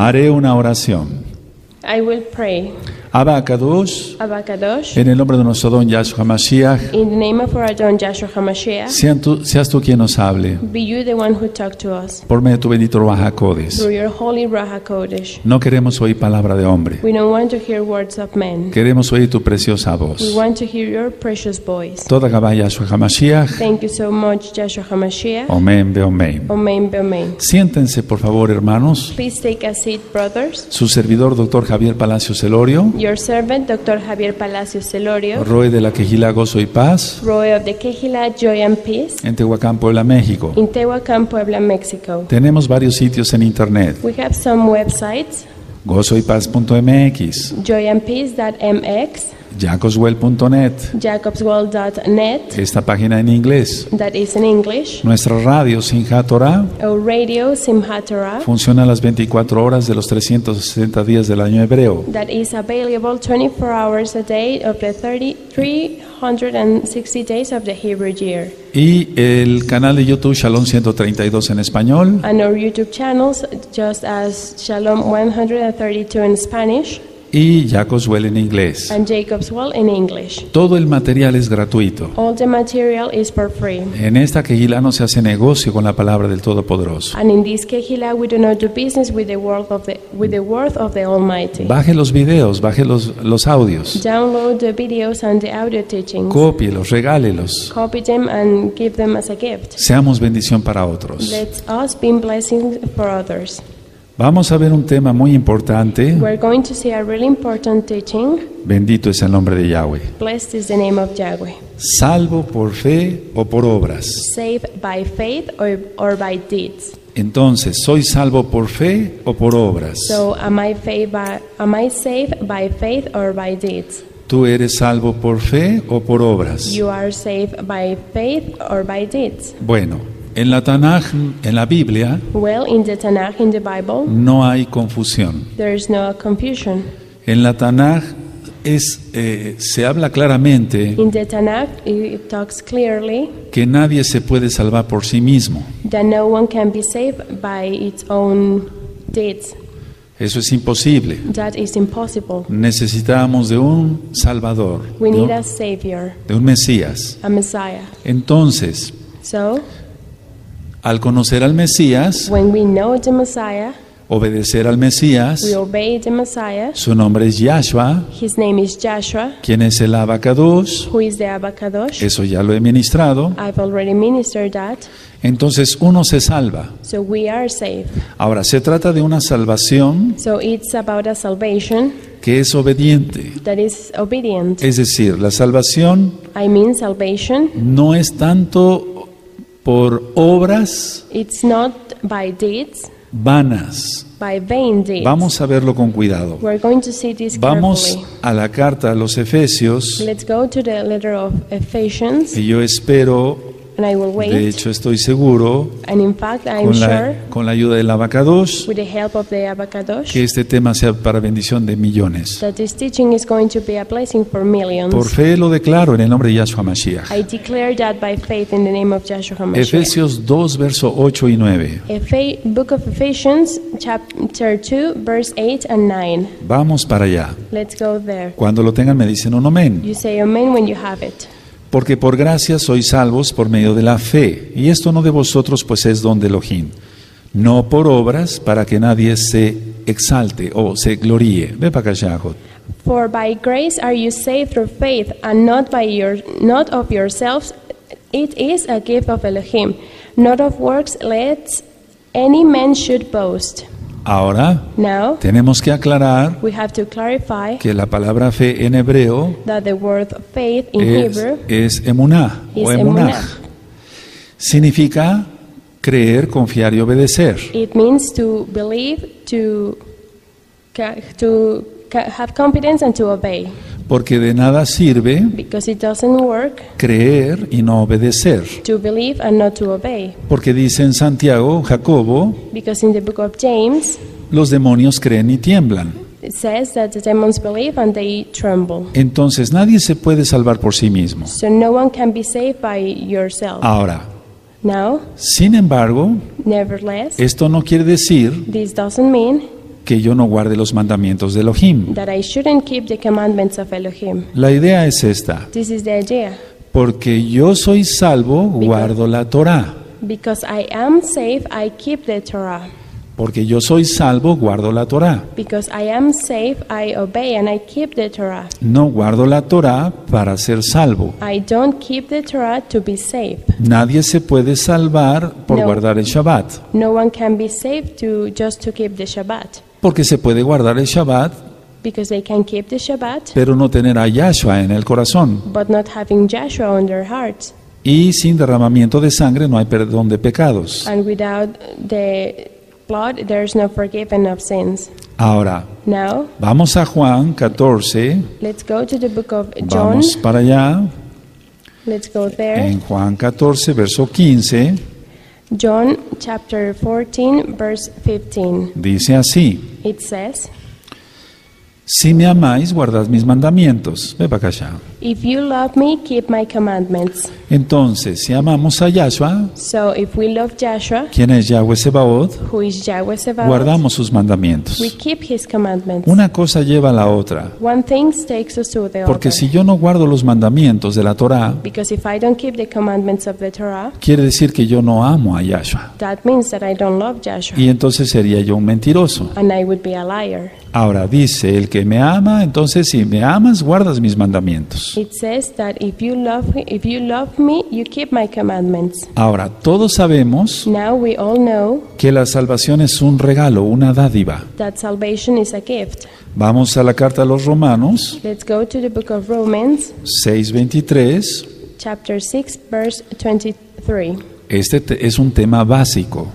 Haré una oración. I will pray. Abacados, Abakadosh, en el nombre de nuestro don Yahshua Mashiach, in the name of our Adon Joshua HaMashiach, sean tú- seas tú quien nos hable, be you the one who talk to us por medio de tu bendito Ruach HaKodes. through your holy Raha Kodesh. No queremos oír palabra de hombre, We don't want to hear words of men. queremos oír tu preciosa We voz. want to hear your precious voice. Toda Gabá Yahshua HaMashiach, Thank you so much, Joshua HaMashiach. Omen, Beomen. Amen, amen. Siéntense, por favor, hermanos. Please take a seat, brothers. Su servidor, doctor Javier Palacios Celorio, Your servant, Dr. Javier Palacios Celorio, Roe de la Quejila Gozo y Paz, Roy of the Kehila Joy and Peace, en Tehuacán, Puebla, México. in Tehuacán, Puebla, Mexico. Tenemos varios sitios en internet. We have some websites, gozoypaz.mx, joyandpeace.mx, jacoswell.net, jacobswell.net, esta página en inglés. that is in English, Nuestra radio Sinja Torah. Our radio Simhat Torah, funciona las 24 horas de los 360 días del año hebreo. that is available 24 hours a day of the 30, 360 days of the Hebrew year. Y el canal de YouTube Shalom 132 en español, And our YouTube channels, just as Shalom 132 in Spanish y Jacoswell en inglés. and Jacob's Well in English. Todo el material es gratuito. All the material is for free. En esta quejila no se hace negocio con la palabra del Todopoderoso. And in this Kehila, we do not do business with the word of the with the word of the Almighty. Baje los videos, baje los, los audios, Download the videos and the audio teachings. cópielos, regálelos. Copy them and give them as a gift. Seamos bendición para otros. Let us be blessing for others. Vamos a ver un tema muy importante. We're going to see a really important teaching. Bendito es el nombre de Yahweh. Blessed is the name of Yahweh. Salvo por fe o por obras. Saved by faith or, or by deeds. Entonces, ¿soy salvo por fe o por obras? So am I, by, am I saved by faith or by deeds? ¿Tú eres salvo por fe o por obras? You are saved by faith or by deeds. Bueno, en la Tanaj, en la Biblia, Well, in the Tanakh, in the Bible, no hay confusión. there is no confusion. En la Tanaj es, eh, se habla claramente In the Tanakh, it talks clearly que nadie se puede salvar por sí mismo. that no one can be saved by its own deeds. Eso es imposible. That is impossible. Necesitamos de un Salvador, We de need un, a Savior, de un Mesías. a Messiah. Entonces, So, al conocer al Mesías, when we know the Messiah, obedecer al Mesías, we obey the Messiah. su nombre es Yahshua, His name is Joshua, quien es el Abacados, who is the Abakadosh. eso ya lo he ministrado. I've already ministered that. Entonces uno se salva. So we are saved. Ahora, se trata de una salvación So it's about a salvation que es obediente. that is obedient. Es decir, la salvación I mean, salvation, no es tanto por obras it's not by deeds, vanas. by vain deeds. Vamos a verlo con cuidado. We're going to see this Vamos a la carta a los Efesios Let's go to the letter of Ephesians, y yo espero, and I will wait. de hecho estoy seguro, And in fact, con sure, la, con la ayuda del Abacados, with the help of the Abakadosh, que este tema sea para bendición de millones. that this teaching is going to be a blessing for millions. Por fe lo declaro en el nombre de Yahshua Mashiach. I declare that by faith in the name of Joshua HaMashiach. Efesios 2, verso 8 y 9. Ephe- Book of Ephesians, chapter 2, verse 8 and 9. Vamos para allá. Let's go there. Cuando lo tengan me dicen un amén. You say amen when you have it. Porque por gracia sois salvos por medio de la fe. Y esto no de vosotros, pues es don de Elohim. No por obras, para que nadie se exalte o se gloríe. Ve para acá. For by grace are you saved through faith, and not by your not of yourselves. It is a gift of Elohim, not of works, lest any man should boast. Ahora Now tenemos que aclarar we have to clarify que la palabra fe en hebreo that the word faith in es, Hebrew es emuná o emunah. emunah. Significa creer, confiar y obedecer. It means to believe, to have confidence, and to obey. Porque de nada sirve Because it doesn't work creer y no obedecer. to believe and not to obey. Porque dice en Santiago, Jacobo, Because in the book of James, los demonios creen y tiemblan. it says that the demons believe and they tremble. Entonces nadie se puede salvar por sí mismo. So no one can be saved by yourself. Ahora, Now, sin embargo, nevertheless, esto no quiere decir this doesn't mean que yo no guarde los mandamientos de Elohim. that I shouldn't keep the commandments of Elohim. La idea es esta. This is the idea. Porque yo soy salvo, guardo la Torah. Because I am safe, I keep the Torah. Porque yo soy salvo, guardo la Torah. Because I am safe, I obey and I keep the Torah. No guardo la Torah para ser salvo. I don't keep the Torah to be safe. Nadie se puede salvar por No. guardar el Shabbat. No one can be saved to just to keep the Shabbat. Porque se puede guardar el Shabbat, Because they can keep the Shabbat, pero no tener a Yahshua en el corazón. but not having Joshua on their hearts. Y sin derramamiento de sangre no hay perdón de pecados. And without the blood, there is no forgiven of sins. Ahora, Now, vamos a Juan 14. let's go to the book of John. Vamos para allá. Let's go there. En Juan 14, verso 15, John chapter 14, verse 15. dice así. It says, Si me amáis, guardad mis mandamientos. Ve para acá. If you love me, keep my commandments. Entonces, si amamos a Yahshua, So if we love Joshua, quien es Yahweh Sebaot, who is Yahweh Sabaoth, guardamos sus mandamientos. we keep his commandments. Una cosa lleva a la otra. One thing takes us to the Porque other. si yo no guardo los mandamientos de la Torah, Because if I don't keep the commandments of the Torah, quiere decir que yo no amo a Yahshua. that means that I don't love Joshua. Y entonces sería yo un mentiroso. And I would be a liar. Ahora dice, el que me ama, entonces si me amas, guardas mis mandamientos. It says that if you love me, if you love me, you keep my commandments. Ahora, todos sabemos Now we all know que la salvación es un regalo, una dádiva. that salvation is a gift. Vamos a la carta a los Romanos, Let's go to the book of Romans, 6.23. chapter 6, verse 23. Este te- es un tema básico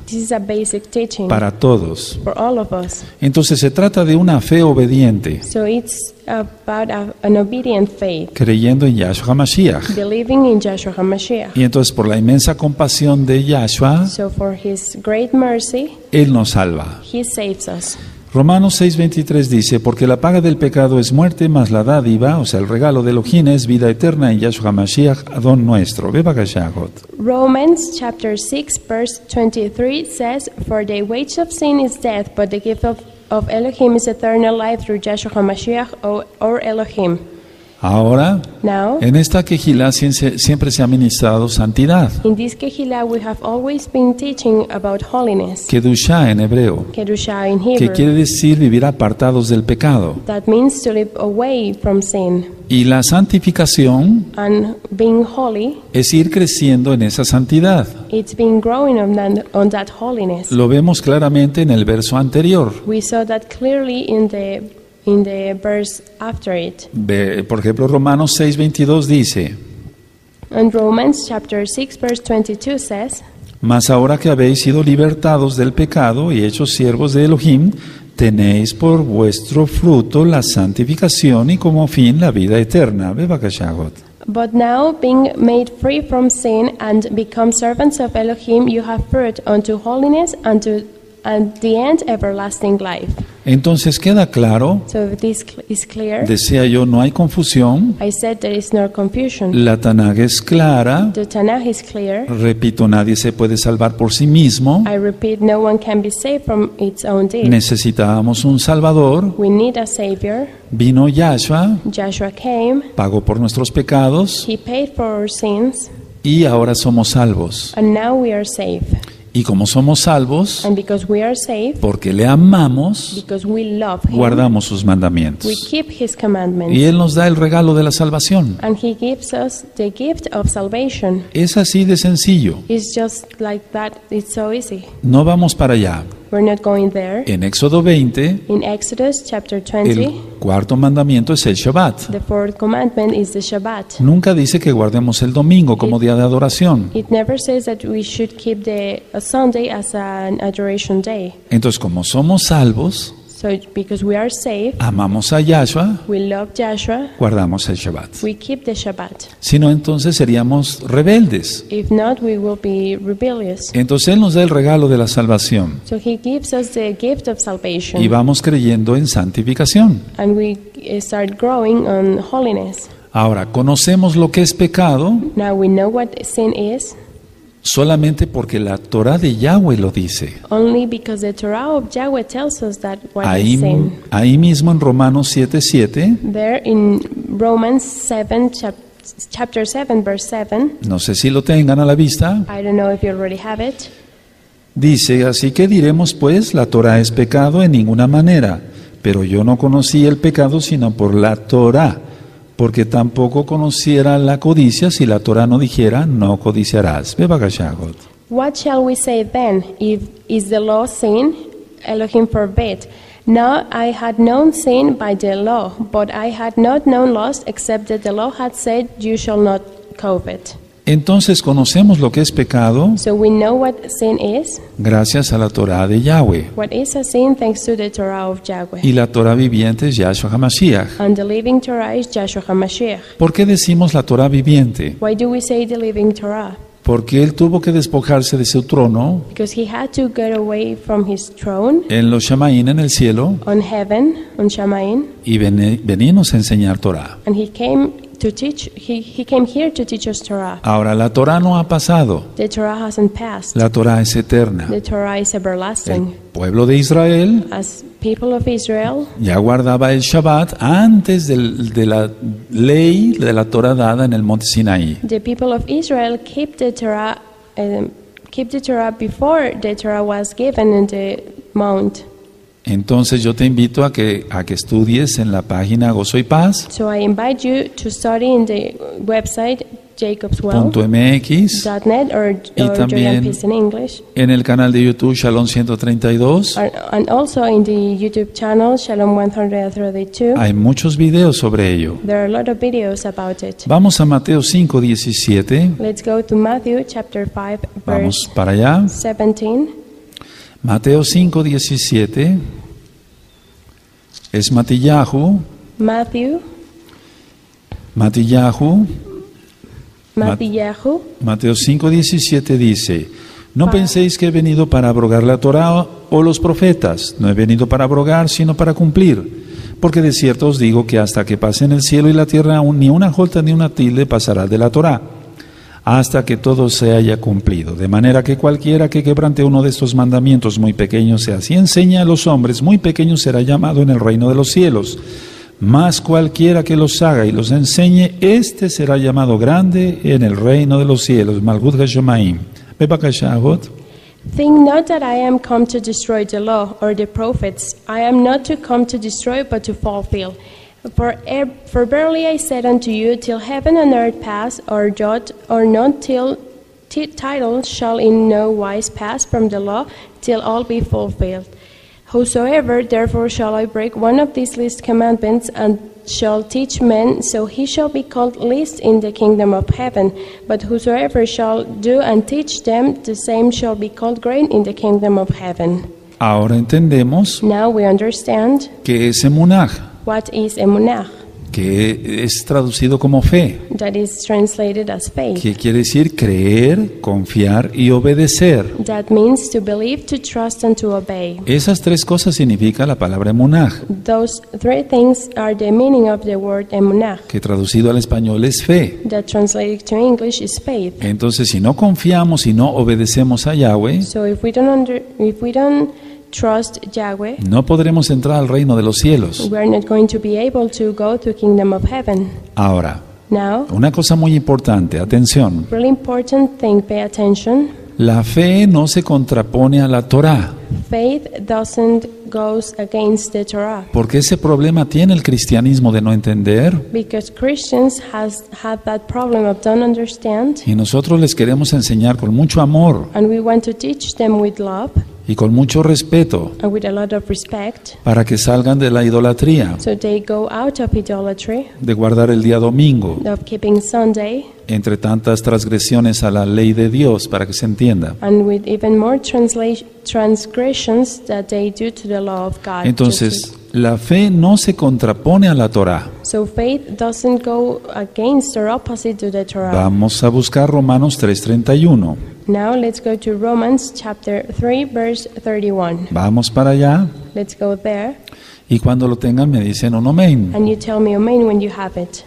para todos. for all of us. Entonces se trata de una fe obediente, So it's about a, an obedient faith, creyendo en Yahshua Mashiach. believing in HaMashiach. Y entonces por la inmensa compasión de Yahshua, So for his great mercy, Él nos salva. he saves us. Romanos 6:23 dice, porque la paga del pecado es muerte, mas la dádiva, o sea, el regalo de Elohim es vida eterna en Yahshua Mashiach, Adón nuestro. Ve Romans chapter 6 verse 23 says, For the wage of sin is death, but the gift of, of Elohim is eternal life through Joshua HaMashiach or, or Elohim. Ahora, Now, en esta quejila siempre se ha ministrado santidad, in this we have always been teaching about holiness, en hebreo, in que quiere decir vivir apartados del pecado. That means to live away from sin. Y la santificación And being holy, es ir creciendo en esa santidad. it's been growing on that, on that holiness. Lo vemos claramente en el verso anterior. We saw that clearly in the in the verse after it. Ve- Por ejemplo, Romanos 6:22 dice, And Romans chapter 6 verse 22 says, Mas ahora que habéis sido libertados del pecado y hechos siervos de Elohim, tenéis por vuestro fruto la santificación y como fin la vida eterna. Ve Bakashagot. But now, being made free from sin and become servants of Elohim, you have fruit unto holiness unto and the end everlasting life. Entonces queda claro, So if this is clear, decía yo, no hay confusión, I said there is no confusion. la Tanakh es clara, The Tanakh is clear. repito, nadie se puede salvar por sí mismo, I repeat, no one can be saved from its own deed. necesitábamos un Salvador, We need a Savior. vino Yahshua, Joshua came. pagó por nuestros pecados He paid for our sins, y ahora somos salvos. and now we are saved. Y como somos salvos, And because we are saved, porque le amamos, because we love Him, guardamos sus we mandamientos. keep His commandments. Y Él nos da el regalo de la salvación. And He gives us the gift of salvation. Es así de sencillo. It's just like that. It's so easy. No vamos para allá. We're not going there. En Éxodo 20, In Exodus chapter 20, el cuarto mandamiento es el Shabbat. the fourth commandment is the Shabbat. Nunca dice que guardemos el domingo como día de adoración. It never says that we should keep the a Sunday as an adoration day. Entonces, como somos salvos, So because we are saved, amamos a Yahshua, we love Joshua, guardamos el Shabbat. we keep the Shabbat. Si no, entonces seríamos rebeldes. If not, we will be rebellious. Entonces Él nos da el regalo de la salvación So he gives us the gift of salvation. y vamos creyendo en santificación. and we uh, start growing on holiness. Ahora, conocemos lo que es pecado Now we know what sin is. Solamente porque la Torah de Yahweh lo dice. Only because the Torah of Yahweh tells us that what Ahí, mismo en Romanos 7:7, There in Romans 7, chap- chapter 7, verse 7, no sé si lo tengan a la vista, I don't know if you already have it. dice, así que diremos pues, la Torah es pecado en ninguna manera, pero yo no conocí el pecado sino por la Torah, porque tampoco conociera la codicia si la Torah no dijera, no codiciarás. What shall we say then? If is the law sin? Elohim forbid. Now I had known sin by the law, but I had not known lust except that the law had said, You shall not covet. Entonces conocemos lo que es pecado So we know what sin is. gracias a la Torah de Yahweh. What is a sin thanks to the Torah of Yahweh. Y la Torah viviente es Yahshua HaMashiach. And the living Torah is Joshua HaMashiach. ¿Por qué decimos la Torah viviente? Why do we say the living Torah? Porque él tuvo que despojarse de su trono Because he had to get away from his throne en los Shamaín en el cielo on heaven, on y venirnos a enseñar Torah. and he came to teach. He, he came here to teach us Torah. Ahora, la Torah no ha pasado, The Torah hasn't passed. la Torah es eterna. The Torah is El everlasting. pueblo de Israel As people of Israel, ya guardaba el Shabbat antes del- de la ley de la Torah dada en el monte Sinaí. the people of Israel keep the Torah, um, keep the Torah before the Torah was given in the mount. Entonces yo te invito a que, a que estudies en la página Gozo y Paz So I invite you to study in the website jacobswell.net punto MX, or, Y también- en el canal de YouTube Shalom 132. And, also in the YouTube channel Shalom 132. Hay muchos videos sobre ello. There are a lot of videos about it. Vamos a Mateo 5, 17. Let's go to Matthew chapter 5, Vamos verse para allá. 17. Mateo 5, 17. Es Matillahu. Matthew, Matillahu. Mat- Matthew, Mateo 5, 17 dice, no penséis que he venido para abrogar la Torá o los profetas, no he venido para abrogar, sino para cumplir. Porque de cierto os digo que hasta que pasen el cielo y la tierra, ni una jota ni una tilde pasará de la Torá, hasta que todo se haya cumplido. De manera que cualquiera que quebrante uno de estos mandamientos muy pequeños, sea así enseña a los hombres, muy pequeño será llamado en el reino de los cielos. Mas cualquiera que los haga y los enseñe, éste será llamado grande en el reino de los cielos. Malgut. Think not that I am come to destroy the law or the prophets. I am not to come to destroy, but to fulfill. For, for verily I said unto you, till heaven and earth pass, or jot or not till title shall in no wise pass from the law, till all be fulfilled. Whosoever therefore shall I break one of these least commandments and shall teach men, so he shall be called least in the kingdom of heaven. But whosoever shall do and teach them, the same shall be called great in the kingdom of heaven. Ahora entendemos Now we understand que es emunaj, what is emunah, que es traducido como fe, that is translated as faith. que quiere decir creer, confiar y obedecer. That means to believe, to trust, and to obey. Esas tres cosas significa la palabra emunaj, Those three things are the meaning of the word emunah, que traducido al español es fe. that translated to English is faith. Entonces, si no confiamos y no obedecemos a Yahweh, So if we don't under, if we don't trust Yahweh, no podremos entrar al reino de los cielos. we are not going to be able to go to kingdom of heaven. Ahora, Now, una cosa muy importante, atención, really important thing, pay attention. la fe no se contrapone a la Torah, Faith doesn't goes against the Torah. Porque ese problema tiene el cristianismo de no entender because Christians has had that problem of don't understand. Y nosotros les queremos enseñar con mucho amor. And we want to teach them with love y con mucho respeto and with a lot of respect para que salgan de la idolatría, so they go out of idolatry de guardar el día domingo, of keeping Sunday entre tantas transgresiones a la ley de Dios, para que se entienda. and with even more transla- transgressions that they do to the law of God. Entonces, la fe no se contrapone a la Torah. so faith doesn't go against or opposite to the Torah. Vamos a buscar Romanos 3:31. Now let's go to Romans chapter 3 verse 31. Vamos para allá Let's go there y cuando lo tengan me dicen un amén. and you tell me amen when you have it.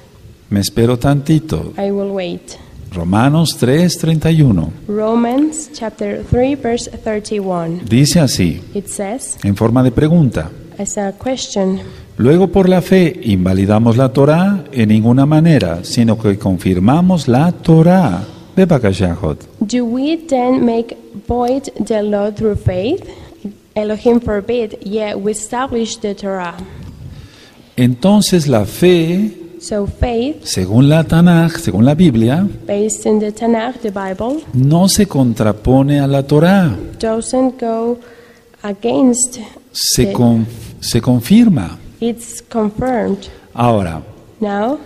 Me espero tantito. I will wait. Romanos 3:31. Romans chapter 3 verse 31. Dice así, It says en forma de pregunta, as a question, Luego por la fe invalidamos la Torá en ninguna manera, sino que confirmamos la Torá. Bebakashahot. do we then make void the law through faith? Elohim forbid, yet we establish the Torah. Entonces la fe, So faith, según la Tanaj, según la Biblia, based in the Tanakh, the Bible, no se contrapone a la Torá, doesn't go against se, con- se confirma. it's confirmed. Ahora, Now,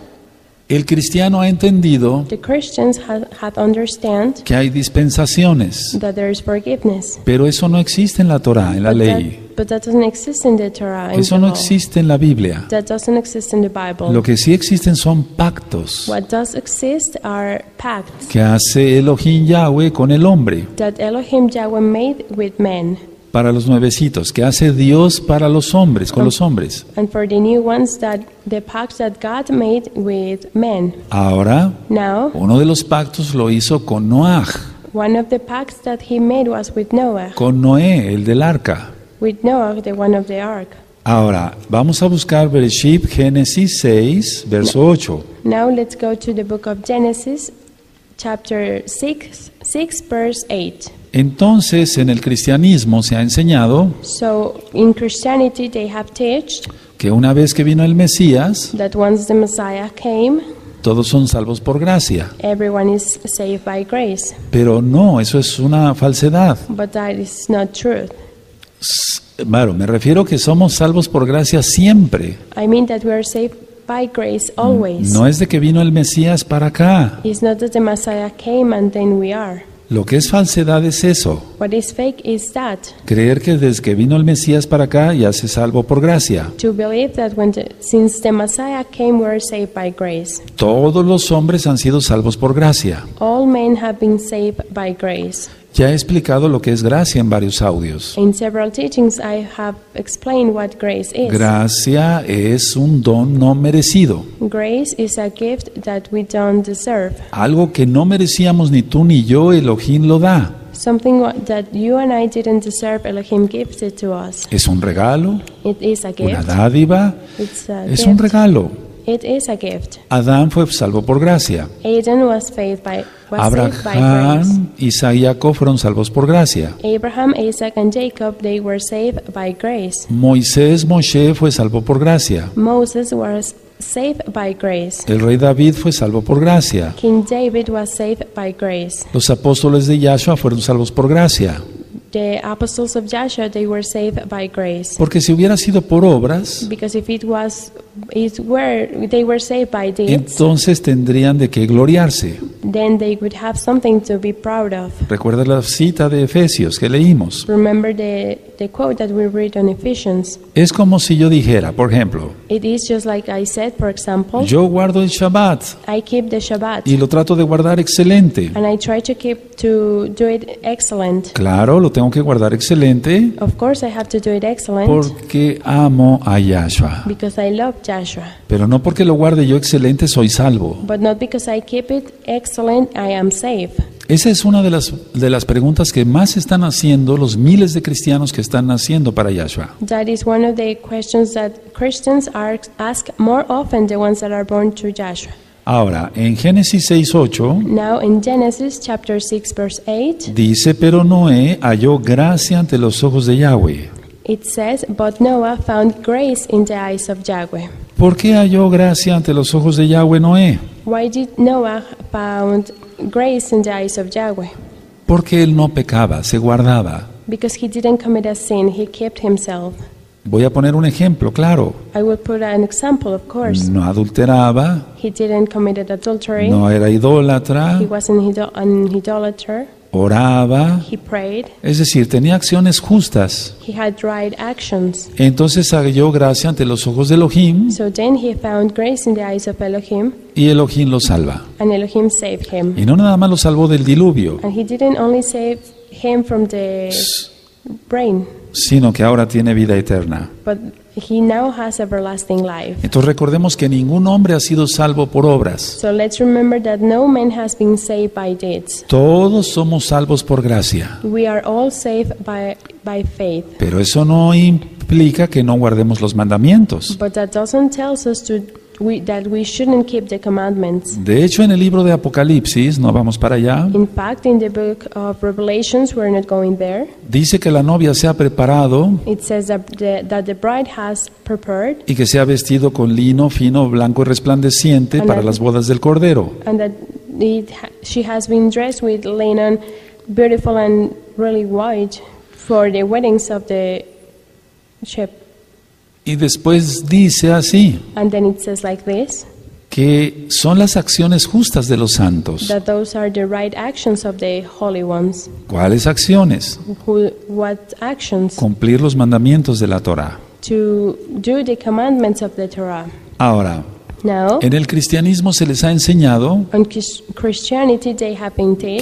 el cristiano ha entendido the Christians have, have understand que hay dispensaciones, that there is forgiveness. pero eso no existe en la Torá, en la But ley. that, but that doesn't exist in the Torah. In Eso no existe en la Biblia. That doesn't exist in the Bible. Lo que sí existen son pactos What does exist are pacts que hace Elohim Yahweh con el hombre. that Elohim Yahweh made with men. Para los nuevecitos, que hace Dios para los hombres, con los hombres. And for the new ones, that the pacts that God made with men. Ahora, Now, uno de los pactos lo hizo con Noah, one of the pacts that he made was with Noah, con Noé, el del arca. with Noah, the one of the ark. Ahora, vamos a buscar Bereshit, Génesis 6, verso 8. Now let's go to the book of Genesis, chapter 6, 6 verse 8. Entonces, en el cristianismo se ha enseñado So in Christianity, they have que una vez que vino el Mesías, that once the Messiah came, todos son salvos por gracia. everyone is saved by grace. Pero no, eso es una falsedad. But that is not truth. Claro, me refiero que somos salvos por gracia siempre. I mean that we are saved by grace always. No es de que vino el Mesías para acá. It's not that the Messiah came and then we are. Lo que es falsedad es eso. What is fake is that Creer que desde que vino el Mesías para acá ya se salvo por gracia. Todos los hombres han sido salvos por gracia. All men have been saved by grace. Ya he explicado lo que es gracia en varios audios. In several teachings, I have explained what grace is. Gracia es un don no merecido. Grace is a gift that we don't deserve. Algo que no merecíamos ni tú ni yo, Elohim lo da. Something that you and I didn't deserve, Elohim gives it to us. Es un regalo, It is a una gift. dádiva, It's a es gift. un regalo. It is a gift. Adán fue salvo por gracia. Aiden was saved by was saved by grace. Abraham, Isaac y Jacob fueron salvos por gracia. Abraham, Isaac, and Jacob they were saved by grace. Moisés, Moshe fue salvo por gracia. Moses was saved by grace. El rey David fue salvo por gracia. King David was saved by grace. Los apóstoles de Yahshua fueron salvos por gracia. The apostles of Joshua they were saved by grace. Porque si hubiera sido por obras, Because if it was it were they were saved by deeds, entonces tendrían de qué gloriarse. then they would have something to be proud of. Recuerda la cita de Efesios que leímos. Remember the, the quote that we read on Ephesians. Es como si yo dijera, por ejemplo, It is just like I said, for example, yo guardo el Shabbat I keep the Shabbat y lo trato de guardar excelente. and I try to keep to do it excellent. Claro, lo tengo que guardar excelente Of course, I have to do it excellent porque amo a Yahshua. because I love Joshua. Pero no porque lo guarde yo excelente soy salvo. But not because I keep it excellent, I am saved. Esa es una de las, de las preguntas que más están haciendo los miles de cristianos que están naciendo para Yahshua. That is one of the questions that Christians are asked more often, the ones that are born to Joshua. Ahora, en Génesis 6.8 Now, in Genesis chapter 6, verse 8, dice, pero Noé halló gracia ante los ojos de Yahweh. it says, But Noah found grace in the eyes of Yahweh. ¿Por qué halló gracia ante los ojos de Yahweh Noé? Why did Noah found grace in the eyes of Yahweh? Porque él no pecaba, se guardaba. Because he didn't commit a sin, he kept himself. Voy a poner un ejemplo, claro. I will put an example, of course. No adulteraba, He didn't commit adultery. no era idólatra, He wasn't an idolater. oraba, He prayed. es decir, tenía acciones justas. He had right actions. Entonces halló gracia ante los ojos de Elohim So then he found grace in the eyes of Elohim, y Elohim lo salva. and Elohim saved him. Y no nada más lo salvó del diluvio, And he didn't only save him from the brain, sino que ahora tiene vida eterna. but he now has everlasting life. Entonces recordemos que ningún hombre ha sido salvo por obras. So let's remember that no man has been saved by deeds. Todos somos salvos por gracia. We are all saved by, by faith. Pero eso no implica que no guardemos los mandamientos. But that doesn't tell us to, we, that we shouldn't keep the commandments. De hecho, en el libro de Apocalipsis, no vamos para allá, In fact, in the book of Revelations, we're not going there. dice que la novia se ha preparado It says that the, that the bride has prepared y que se ha vestido con lino fino, blanco y resplandeciente para las bodas del Cordero. and that it, ha- she has been dressed with linen, beautiful and really white, for the weddings of the ship. Y después dice así, And then it says like this que son las acciones justas de los santos. that those are the right actions of the holy ones. ¿Cuáles acciones? Who, what actions? Cumplir los mandamientos de la Torah. To do the commandments of the Torah. Ahora, Now, en el cristianismo se les ha enseñado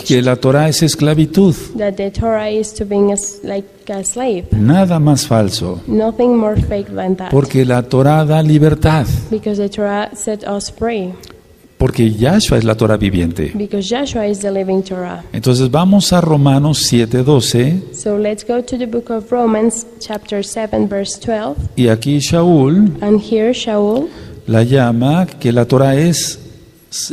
que la Torah es esclavitud. that the Torah is to being as, like a slave. Nada más falso. Nothing more fake than that. Porque la Torah da libertad. Because the Torah set us free. Porque Yahshua es la Torah viviente. Because Joshua is the living Torah. Entonces vamos a Romanos 7:12 So let's go to the book of Romans, chapter 7, verse 12. y aquí Shaul And here Shaul la llama que la Torah es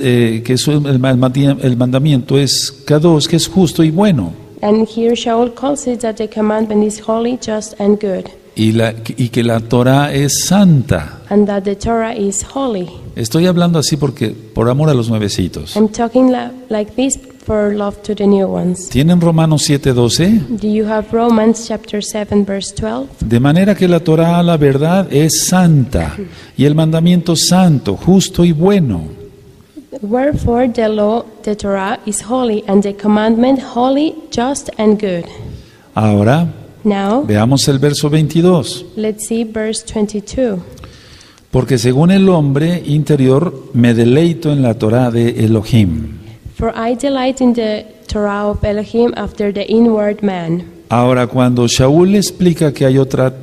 eh, que es el, el mandamiento es kadosh, que es justo y bueno. and here Shaul calls it that the commandment is holy, just, and good, Y, la, y que la Torah es santa. and that the Torah is holy. Estoy hablando así porque por amor a los nuevecitos. I'm talking like this for love to the new ones. ¿Tienen Romanos 7:12? Do you have Romans chapter 7, verse 12? De manera que la Torah, la verdad, es santa y el mandamiento santo, justo y bueno. Wherefore the law, the Torah, is holy, and the commandment holy, just, and good. Ahora Now, veamos el verso 22. let's see verse 22. Porque según el hombre interior me deleito en la Torah de Elohim. For I delight in the Torah of Elohim after the inward man. Ahora cuando Shaul explica que hay otra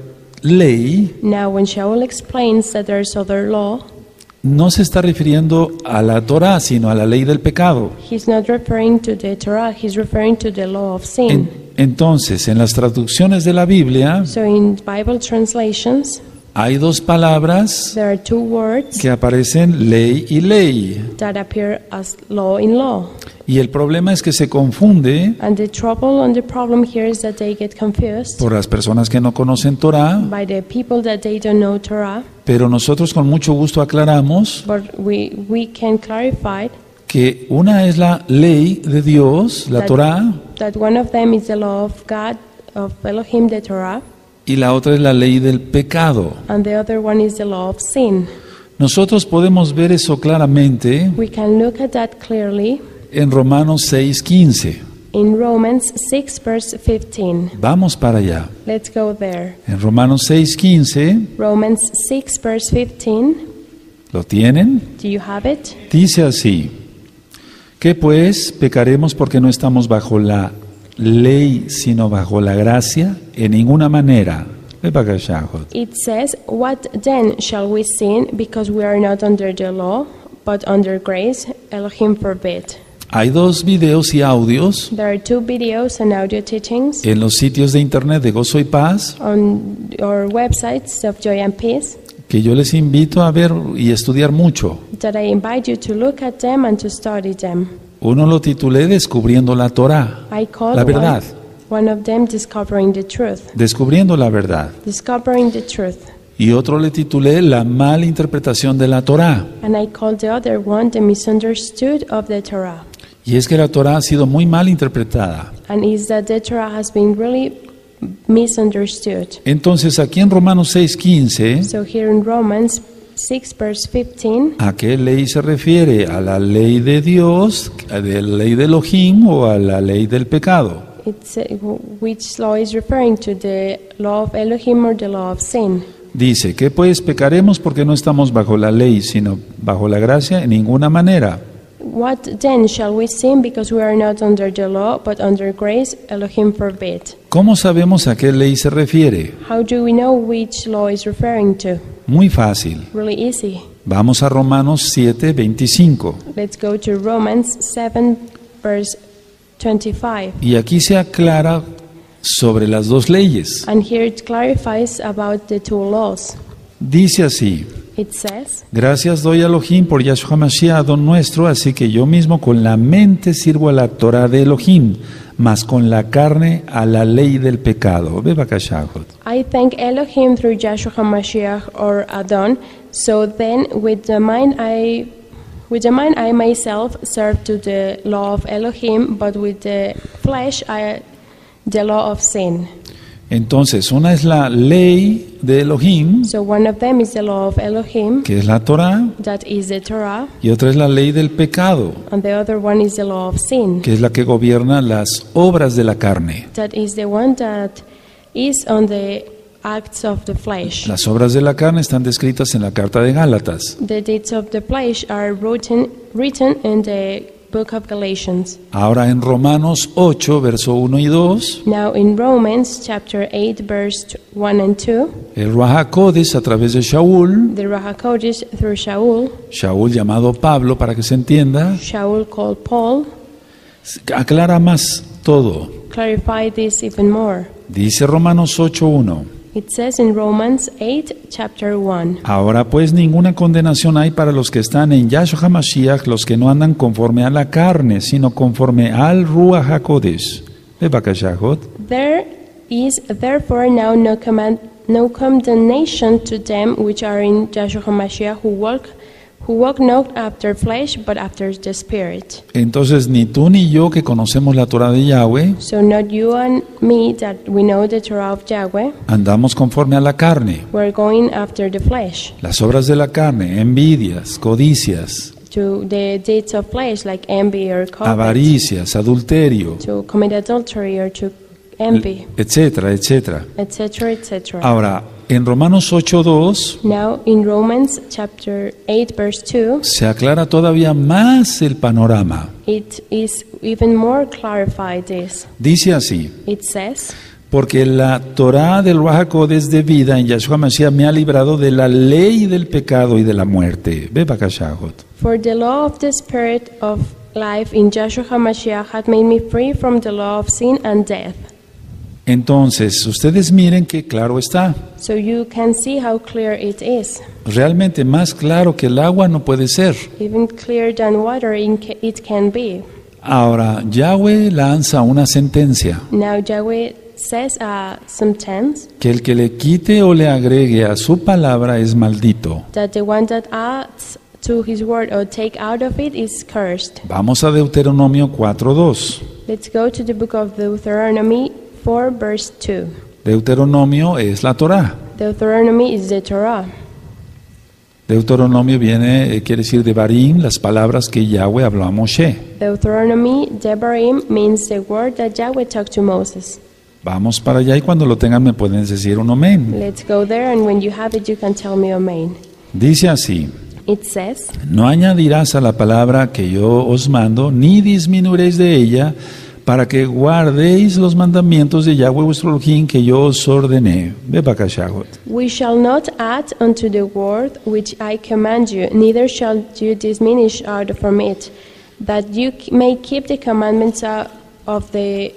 ley, Now, when Shaul explains that there's other law, no se está refiriendo a la Torah, sino a la ley del pecado. he's not referring to the Torah, he's referring to the law of sin. En- entonces, en las traducciones de la Biblia So, in Bible translations, hay dos palabras there are two words que aparecen ley y ley. that appear as law in law. Y el problema es que se confunde And the trouble and the problem here is that they get confused por las personas que no conocen Torah, by the people that they don't know Torah. pero nosotros con mucho gusto aclaramos But we, we can clarify que una es la ley de Dios, la that, Torah, that one of them is the law of God, of Elohim, the Torah, y la otra es la ley del pecado. and the other one is the law of sin. Nosotros podemos ver eso claramente We can look at that clearly en Romanos 6:15. in Romans 6, verse 15. Vamos para allá. Let's go there. En Romanos 6:15, Romans 6, verse 15. ¿lo tienen? Do you have it? Dice así, que pues pecaremos porque no estamos bajo la ley, sino bajo la gracia, en ninguna manera. It says, What then shall we sin because we are not under the law, but under grace? Elohim forbid. Hay dos videos y audios There are two videos and audio teachings en los sitios de internet de Gozo y Paz on our websites of Joy and Peace que yo les invito a ver y estudiar mucho. that I invite you to look at them and to study them. Uno lo titulé Descubriendo la Torah, la verdad, one, one of them Discovering the Truth. descubriendo la verdad. Discovering the Truth. Y otro le titulé La mal interpretación de la Torah. And I the other one The Misunderstood of the Torah. Y es que la Torah ha sido muy mal interpretada. And is that the Torah has been really misunderstood. Entonces aquí en Romanos 6:15, So here in Romans 6 verse 15, ¿a qué ley se refiere? ¿A la ley de Dios, a la ley de Elohim o a la ley del pecado? it's, uh, which law is referring to the law of Elohim or the law of sin? Dice, que pues pecaremos porque no estamos bajo la ley, sino bajo la gracia en ninguna manera. What then shall we sin because we are not under the law but under grace? Elohim forbid. ¿Cómo sabemos a qué ley se refiere? How do we know which law is referring to? Muy fácil. Really easy. Vamos a Romanos 7, 25. Let's go to Romans 7, verse 25. Y aquí se aclara sobre las dos leyes. And here it clarifies about the two laws. Dice así, It says, gracias doy a Elohim por Yahshua Mashiach, don nuestro, así que yo mismo con la mente sirvo a la Torah de Elohim, mas con la carne a la ley del pecado. I thank Elohim through Joshua HaMashiach or Adon. So then, with the mind I, with the mind I myself serve to the law of Elohim, but with the flesh I, the law of sin. Entonces, una es la ley de Elohim, So one of them is the law of Elohim, que es la Torah, that is the Torah, y otra es la ley del pecado, and the other one is the law of sin, que es la que gobierna las obras de la carne. that is the one that is on the acts of the flesh. Las obras de la carne están descritas en la carta de Gálatas. The deeds of the flesh are written, written in the book of Galatians. Ahora en Romanos 8, verso 1 y 2, Now in Romans chapter 8 verse 1 and 2, el a través de Shaul, the Raha Kodesh through Shaul, Shaul llamado Pablo para que se entienda, Shaul called Paul, aclara más todo. clarify this even more. Dice Romanos 8, 1. It says in Romans 8 chapter 1, Ahora pues ninguna condenación hay para los que están en Yahshua HaMashiach, los que no andan conforme a la carne, sino conforme al Ruach HaKodesh. There is therefore now no command, no condemnation to them which are in Joshua HaMashiach who walk, who walk not after flesh but after the Spirit. Entonces ni tú ni yo que conocemos la Torah de Yahweh So not you and me that we know the Torah of Yahweh, andamos conforme a la carne. we're going after the flesh, Las obras de la carne, envidias, codicias, to the deeds of flesh like envy or covet, avaricias, adulterio, to commit adultery or to envy, etcétera, etcétera. etc., etc. Ahora, en Romanos 8.2 Now in Romans chapter 8 verse 2, se aclara todavía más el panorama. it is even more clarified this. Dice así, It says, porque la Torah del Ruach HaKodesh de vida en Yahshua Mashiach me ha librado de la ley del pecado y de la muerte. Ve. For the law of the Spirit of life in Joshua HaMashiach had made me free from the law of sin and death. Entonces, ustedes miren que claro está. So you can see how clear it is. Realmente más claro que el agua no puede ser. Even clearer than water it can be. Ahora, Yahweh lanza una sentencia, Now Yahweh says uh, sometimes que el que le quite o le agregue a su palabra es maldito. that the one that adds to his word or take out of it is cursed. Vamos a Deuteronomio 4.2. Let's go to the book of Deuteronomy 4 verse 2. Deuteronomio es la Torah. Deuteronomy is the Torah. Deuteronomio viene, eh, quiere decir de Barim, las palabras que Yahweh habló a Moshe. Deuteronomy, Devarim, means the word that Yahweh talked to Moses. Vamos para allá y cuando lo tengan me pueden decir un amén. Let's go there, and when you have it, you can tell me Amen. Dice así, It says, no añadirás a la palabra que yo os mando, ni disminuiréis de ella, para que guardéis los mandamientos de Yahweh vuestro Elohim que yo os ordené. We shall not add unto the word which I command you, neither shall you diminish out from it, that you may keep the commandments of the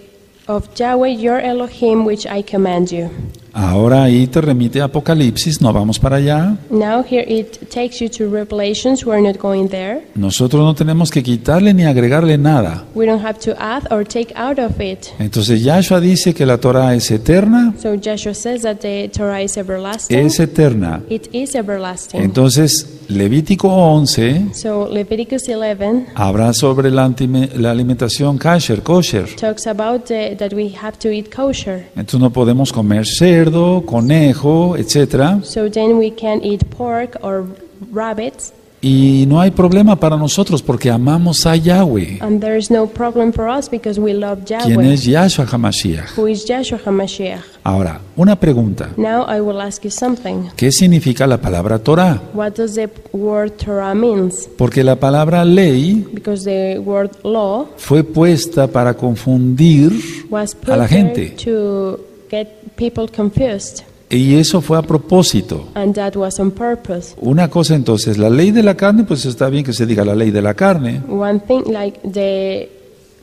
of Yahweh your Elohim which I command you. Ahora ahí te remite a Apocalipsis, no vamos para allá. Now here it takes you to Revelations. We're not going there. Nosotros no tenemos que quitarle ni agregarle nada. We don't have to add or take out of it. Entonces Yahshua dice que la Torah es eterna, So Joshua says that the Torah is everlasting. es eterna. It is everlasting. Entonces Levítico 11 So Leviticus 11 habla sobre la, alimentación kasher, kosher. talks about the, that we have to eat kosher. Entonces no podemos comer cerdo, conejo, etcétera, So then we can eat pork or rabbits, Y no hay problema para nosotros porque amamos a Yahweh, And there is no problem for us because we love Yahweh, es Yahshua HaMashiach. who is Joshua HaMashiach. Ahora, una pregunta. Now I will ask you something. ¿Qué significa la palabra Torah? What does the word Torah means? Porque la palabra ley Because the word law fue puesta para confundir was put a la gente. to get people confused, Y eso fue a propósito. and that was on purpose. Una cosa entonces, la ley de la carne, pues está bien que se diga la ley de la carne, One thing, like the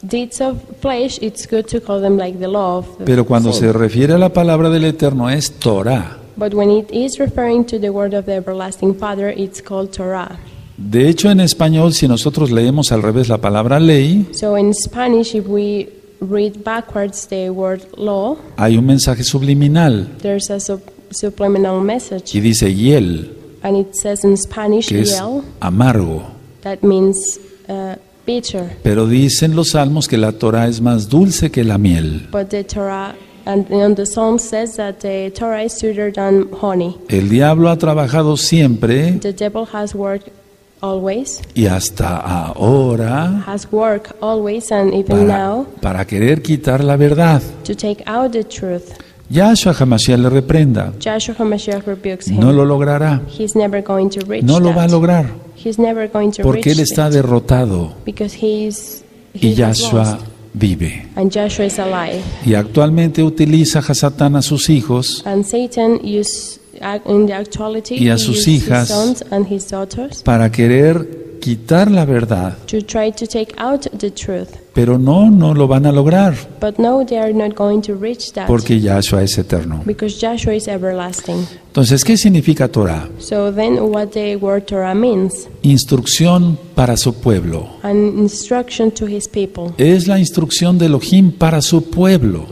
deeds of flesh, it's good to call them like the law of the pero cuando se refiere a la palabra del Eterno es Torah. But when it is referring to the word of the everlasting Father, it's called Torah. De hecho, en español, si nosotros leemos al revés la palabra ley, So in Spanish, if we read backwards the word law, hay un mensaje subliminal there's a sub- subliminal message, y dice yel, and it says in Spanish, que es amargo. that means uh, bitter. Pero dicen los salmos que la Torah es más dulce que la miel. But the Torah, and in the Psalm says that the Torah is sweeter than honey. El diablo ha trabajado siempre The devil has worked always, y hasta ahora has worked always, and even para, now para querer quitar la verdad. to take out the truth. Yahshua Hamashiach le reprenda. Joshua HaMashiach rebukes him. No lo logrará. He's never going to reach No lo va a lograr He's never going to porque reach él está it derrotado because y he Yahshua vive. and Joshua is alive. Y actualmente utiliza a Satán a sus hijos And Satan used Y a sus hijas. his sons and his daughters para querer quitar la verdad, to try to take out the truth. pero no, no lo van a lograr But no, they are not going to reach that porque Yahshua es eterno. because Joshua is everlasting. Entonces, ¿qué significa Torah? So then, what the word Torah means? Instrucción para su pueblo. An instruction to his people. Es la instrucción de Elohim para su pueblo.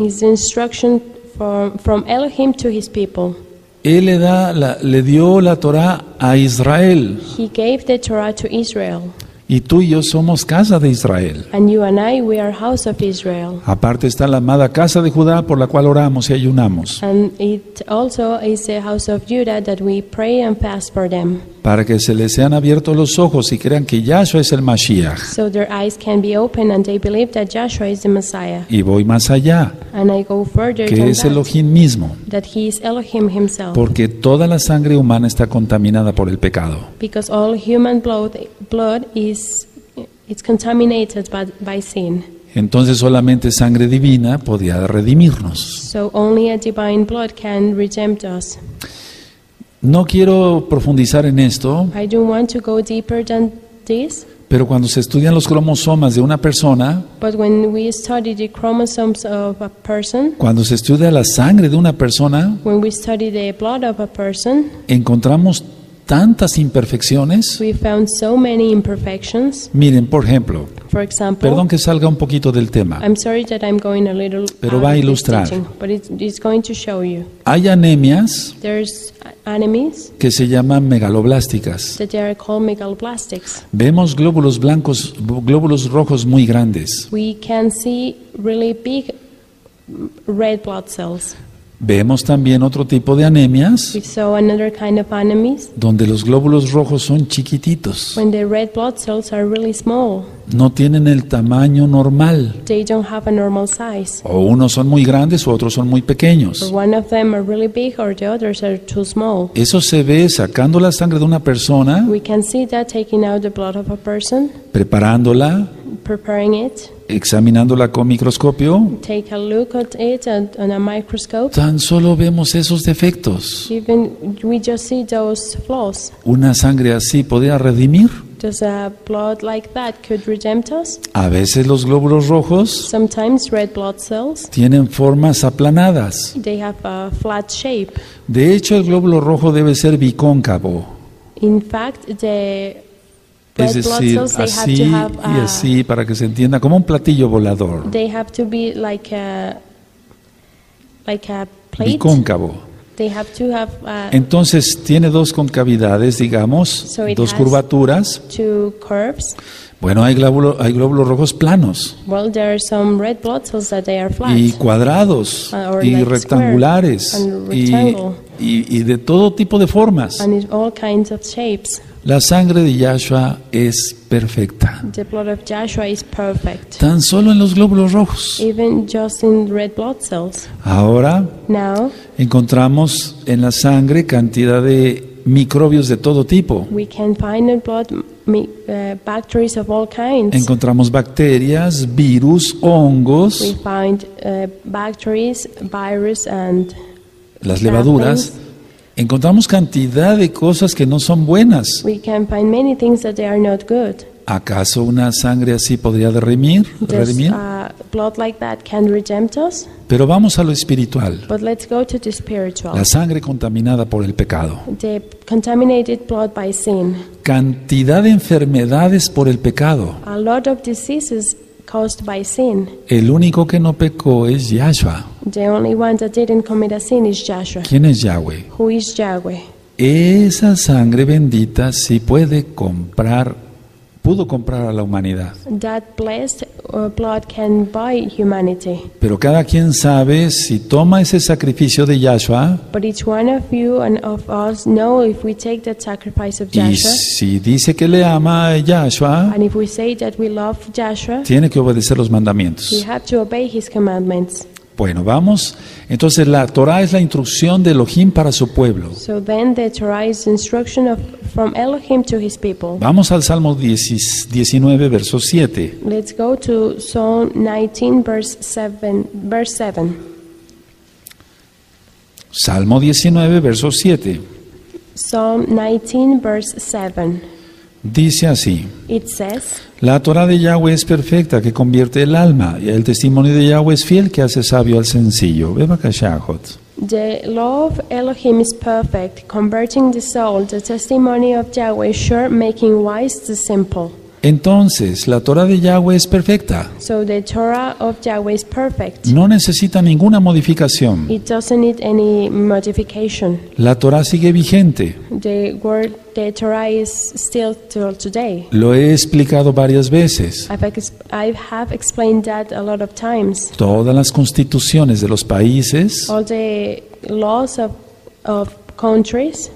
From Elohim to his people. Él le, da la- le dio la Torah a Israel He gave the Torah to Israel. y tú y yo somos casa de Israel. And you and I, we are house of Israel. Aparte está la amada casa de Judá por la cual oramos y ayunamos, And it also is the house of Judah that we pray and fast for them. Para que se les sean abiertos los ojos y crean que Yahshua es el Mashiach. So their eyes can be open and they believe that Joshua is the Messiah. Y voy más allá, And I go further que es that, Elohim mismo, that he is Elohim himself. porque toda la sangre humana está contaminada por el pecado. Because all human blood, blood is it's contaminated by, by sin. Entonces solamente sangre divina podía redimirnos. So only a divine blood can redeem us. No quiero profundizar en esto, I don't want to go deeper than this, pero cuando se estudian los cromosomas de una persona, but when we study the chromosomes of a person, cuando se estudia la sangre de una persona, when we study the blood of a person, encontramos tantas imperfecciones. we found so many imperfections. Miren, por ejemplo, For example, perdón que salga un poquito del tema. I'm sorry that I'm going a little Pero va a of this ilustrar. teaching, but it's, it's going to show you. Hay anemias There's enemies que se llaman megaloblásticas. that they are called megaloplastics. Vemos glóbulos blancos, glóbulos rojos muy grandes. We can see really big red blood cells. Vemos también otro tipo de anemias We saw another kind of enemies donde los glóbulos rojos son chiquititos. when the red blood cells are really small. No tienen el tamaño normal. They don't have a normal size. O unos son muy grandes o otros son muy pequeños. one of them are really big or the others are too small. Eso se ve sacando la sangre de una persona, We can see that taking out the blood of a person, preparándola, preparing it, examinándola con microscopio. take a look at it and, on a microscope. Tan solo vemos esos defectos. Even we just see those flaws. ¿Una sangre así podría redimir? Does a blood like that could redeem us? A veces los glóbulos rojos Sometimes red blood cells tienen formas aplanadas. they have a flat shape. De hecho, el glóbulo rojo debe ser bicóncavo. In fact, the Es decir, así y a, así para que se entienda, como un platillo volador. they have to be like a like a plate. Bicóncavo. They have to have uh, Entonces tiene dos concavidades, digamos, dos curvaturas. two curves. Bueno, hay, glóbulo- hay glóbulos rojos planos Well, there are some red blood cells that they are flat. y cuadrados Uh, y rectangulares y. y, y de todo tipo de formas. and in all kinds of shapes. La sangre de Yahshua es perfecta. The blood of Joshua is perfect, Tan solo en los glóbulos rojos. even just in red blood cells. Ahora Now encontramos en la sangre cantidad de microbios de todo tipo. we can find in blood uh, bacteria of all kinds. Encontramos bacterias, virus, We hongos, find uh, bacteria, virus, and las levaduras. Encontramos cantidad de cosas que no son buenas. we can find many things that they are not good. ¿Acaso una sangre así podría redimir? Does redimir? blood like that can redeem us? Pero vamos a lo espiritual. But let's go to the spiritual. La sangre contaminada por el pecado. The contaminated blood by sin. Cantidad de enfermedades por el pecado. A lot of diseases caused by sin. El único que no pecó es Yahshua. The only one that didn't commit a sin is Joshua. ¿Quién es Yahweh? Who is Yahweh? Esa sangre bendita sí puede comprar, pudo comprar a la humanidad. That blessed uh, blood can buy humanity. Pero cada quien sabe si toma ese sacrificio de Yahshua But each one of you and of us know if we take that sacrifice of y si dice que le ama a Yahshua, and if we say that we love Joshua, tiene que obedecer los we mandamientos. have to obey his commandments. Bueno, vamos. Entonces la Torah es la instrucción de Elohim para su pueblo. So then the Torah is instruction of, from Elohim to his people. Vamos al Salmo 10 19, verso 7. Let's go to Psalm 19, verse 7. Verse 7. Salmo 19, verso 7. Psalm 19, verse 7. Dice así. It says, La Torah de Yahweh es perfecta, que convierte el alma, y el testimonio de Yahweh es fiel, que hace sabio al sencillo. The law of Elohim is perfect, converting the soul. The testimony of Yahweh is sure, making wise the simple. Entonces, la Torah de Yahweh es perfecta. So the Torah of Yahweh is perfect. No necesita ninguna modificación. It doesn't need any modification. La Torah sigue vigente. The word, the Torah is still till today. Lo he explicado varias veces. I have explained that a lot of times. Todas las constituciones de los países All the laws of, of countries,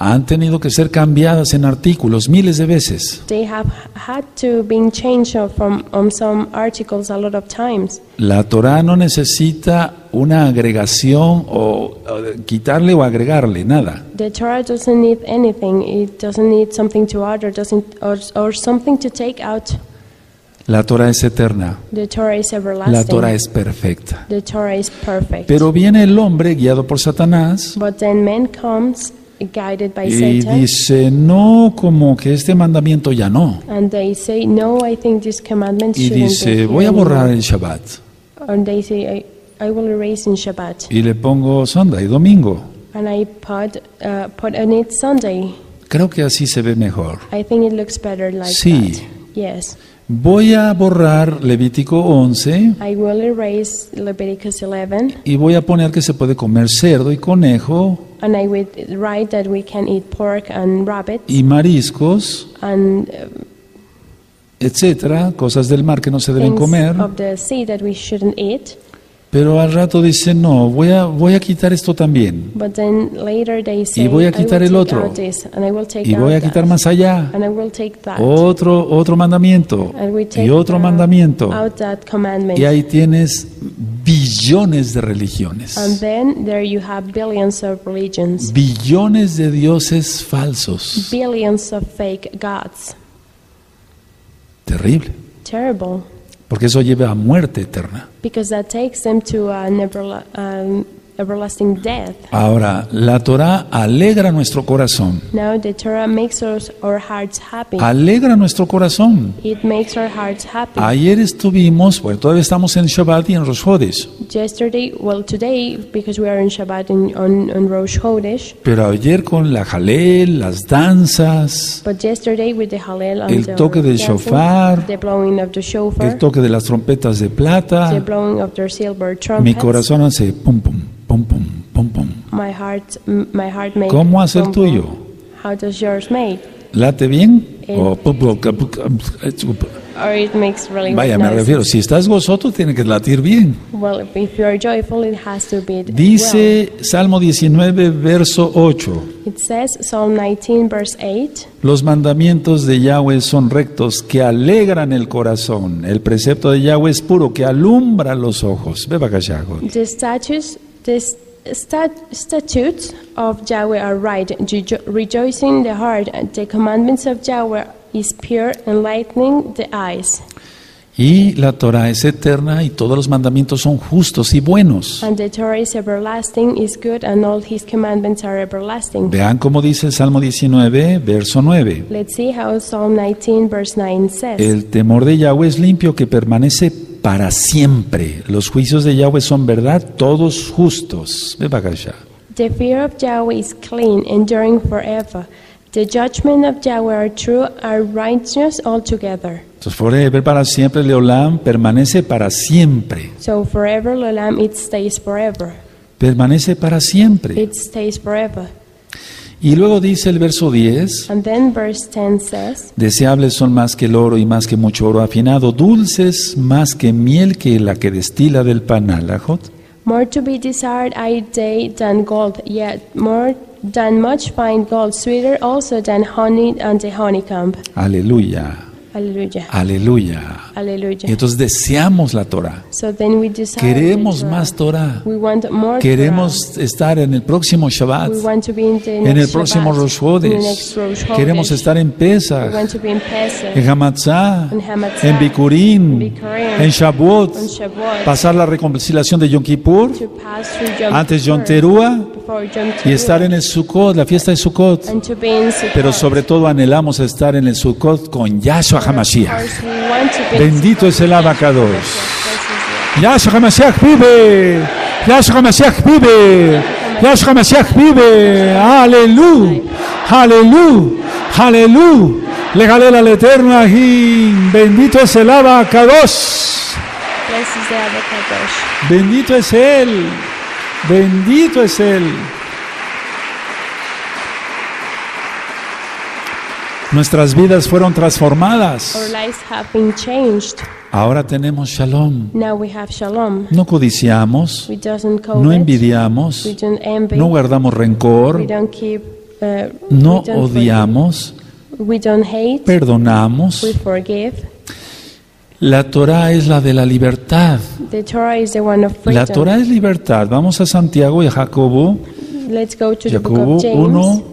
han tenido que ser cambiadas en artículos miles de veces. they have had to be changed from on some articles a lot of times. La Torah no necesita una agregación o, o quitarle o agregarle, nada. The Torah doesn't need anything. It doesn't need something to add or doesn't or, or something to take out. La Torah es eterna. The Torah is everlasting. La Torah es perfecta. The Torah is perfect. Pero viene el hombre guiado por Satanás but then man comes guided by y Satan, dice, no, como que este mandamiento ya no. and they say, "No, I think this commandment Y shouldn't be dice, here voy a anymore." borrar el Shabbat. And they say, I, I will erase in Shabbat. Y le pongo Sunday, domingo. And I put, uh, put on it Sunday. Creo que así se ve mejor. I think it looks better like Sí. that. Yes. Voy a borrar Levítico 11 I will erase Leviticus 11. y voy a poner que se puede comer cerdo y conejo And I would write that we can eat pork and rabbit y mariscos, and uh, etcétera, cosas del mar que no se deben things comer. of the sea that we shouldn't eat. Pero al rato dice, no, voy a, voy a quitar esto también. But then later they say, voy a quitar el otro. this, Y voy a quitar that, más allá. Otro, otro mandamiento. Y otro mandamiento. Y ahí tienes billones de religiones. And then there you have billions of religions, Billones de dioses falsos. billions of fake gods. Terrible. Terrible, Porque eso lleva a muerte eterna. because that takes them to an everla- um, everlasting death. Ahora, la Torah alegra nuestro corazón. Now the Torah makes us, our hearts happy. Alegra nuestro corazón. It makes our hearts happy. Ayer estuvimos, bueno, todavía estamos en Shabbat y en Rosh Chodesh, Yesterday, well, today, because we are in Shabbat in, on, on Rosh Chodesh, pero ayer con la Jalel, las danzas, but yesterday with the Hallel and El the toque del shofar, the blowing of the shofar, el toque de las trompetas de the plata, blowing of their silver mi trumpets, corazón hace pum pum, my heart, my heart makes. ¿Cómo hace el tuyo? How does yours make? ¿Late bien? El- O pu- or it makes really Vaya, me refiero, si estás gozoso, tiene que latir bien. Well, if you are joyful, it has to be well. Dice Salmo 19, verso 8. It says, Psalm 19, verse 8, Los mandamientos de Yahweh son rectos, que alegran el corazón. El precepto de Yahweh es puro, que alumbra los ojos. The statutes, the stat, statutes of Yahweh are right, rejo- rejoicing the heart. The commandments of Yahweh is pure, enlightening the eyes. Y la Torah es eterna y todos los mandamientos son justos y buenos. And the Torah is everlasting, is good, and all his commandments are everlasting. Vean cómo dice el Salmo 19, verso 9. Let's see how Psalm 19, verse 9 says. El temor de Yahweh es limpio que permanece para siempre. Los juicios de Yahweh son verdad, todos justos. Ve para acá. The fear of Yahweh is clean, enduring forever. The judgment of Yahweh are true, are righteous altogether. Entonces, forever, para siempre, Leolam permanece para siempre. So forever, Lolam, it stays forever. Permanece para siempre. It stays forever. Y luego dice el verso 10, And then verse 10 says, deseables son más que el oro y más que mucho oro afinado, dulces más que miel que la que destila del panalajot. More to be desired I day than gold, yet more than much fine gold, sweeter also than honey and the honeycomb. Aleluya, Hallelujah. aleluya. Y Hallelujah. entonces deseamos la Torah. So then we desire Queremos Torah. más Torah. We want more Queremos estar en el próximo Shabbat, Torah. We want to be in the en el próximo Rosh in the Hodesh. next Rosh Queremos estar en We Pesach, want to be in Pesach, en Hamatzah, en Bikurim, en Shavuot, Shavuot, pasar la reconciliación de Yom Kippur, to pass Yom antes Yom Teruah y estar en el Sukkot, la fiesta de Sukkot. Pero sobre todo anhelamos estar en el Sukkot con Yahshua HaMashiach. Bendito es el abacados. Yahshua HaMashiach vive. Yahshua HaMashiach vive. Yahshua HaMashiach vive. Aleluya. Aleluya. Aleluya. Le galera al eterno. Bendito es el abacados. Bendito es Él. Bendito es Él. Nuestras vidas fueron transformadas. Our lives have been changed. Ahora tenemos shalom. Now we have shalom. No codiciamos, We doesn't no envidiamos, We don't envy. no guardamos we rencor, don't keep. Uh, no we don't odiamos. We don't hate. perdonamos. we forgive. La Torah es la de la libertad. The Torah is the one of. La Torah es libertad. Vamos a Santiago y a Jacobo, Let's go to the book Jacobo of James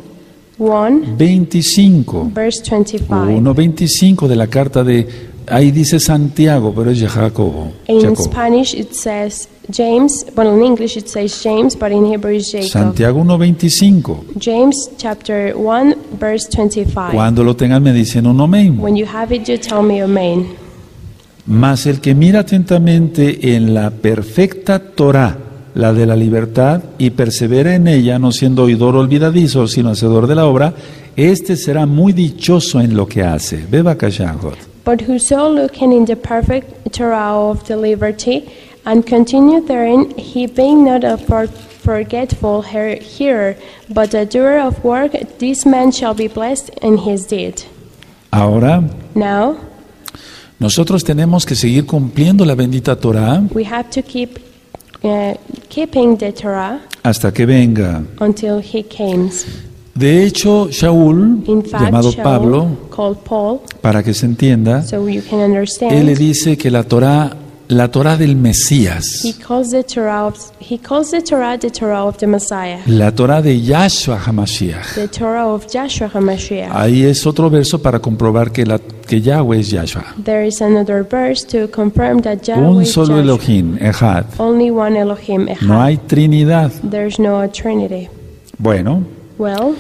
1, 1, 25. verse 25. 1, 25 de la carta de... Ahí dice Santiago, pero es Jacobo. In Jacobo. Spanish it says James, well in English it says James, but in Hebrew it's Jacob. Santiago 1, 25. James chapter 1, verse 25. Cuando lo tengan me dicen un amén. When you have it, you tell me amen. Mas el que mira atentamente en la perfecta Torah, la de la libertad, y persevera en ella, no siendo oidor olvidadizo, sino hacedor de la obra, este será muy dichoso en lo que hace. Beba. But whoso looking in the perfect Torah of the liberty, and continue therein, he being not a for- forgetful hear- hearer, but a doer of work, this man shall be blessed in his deed. Ahora, Now, nosotros tenemos que seguir cumpliendo la bendita Torah we have to keep uh, keeping the Torah hasta que venga. until he comes. De hecho, Shaul, fact, llamado Shaul, Pablo, Paul, para que se entienda, so you can él le dice que la Torah, la Torah del he Mesías, calls the Torah of, he calls the Torah the Torah of the Messiah, la Torah de Yahshua HaMashiach. the Torah of Joshua HaMashiach. Ahí es otro verso para comprobar que, la, que Yahweh es Yahshua. There is another verse to confirm that Yahweh Un is solo. Elohim, Ejad. Only one Elohim, Echad. No hay Trinidad. There's no Trinity. Bueno, Well,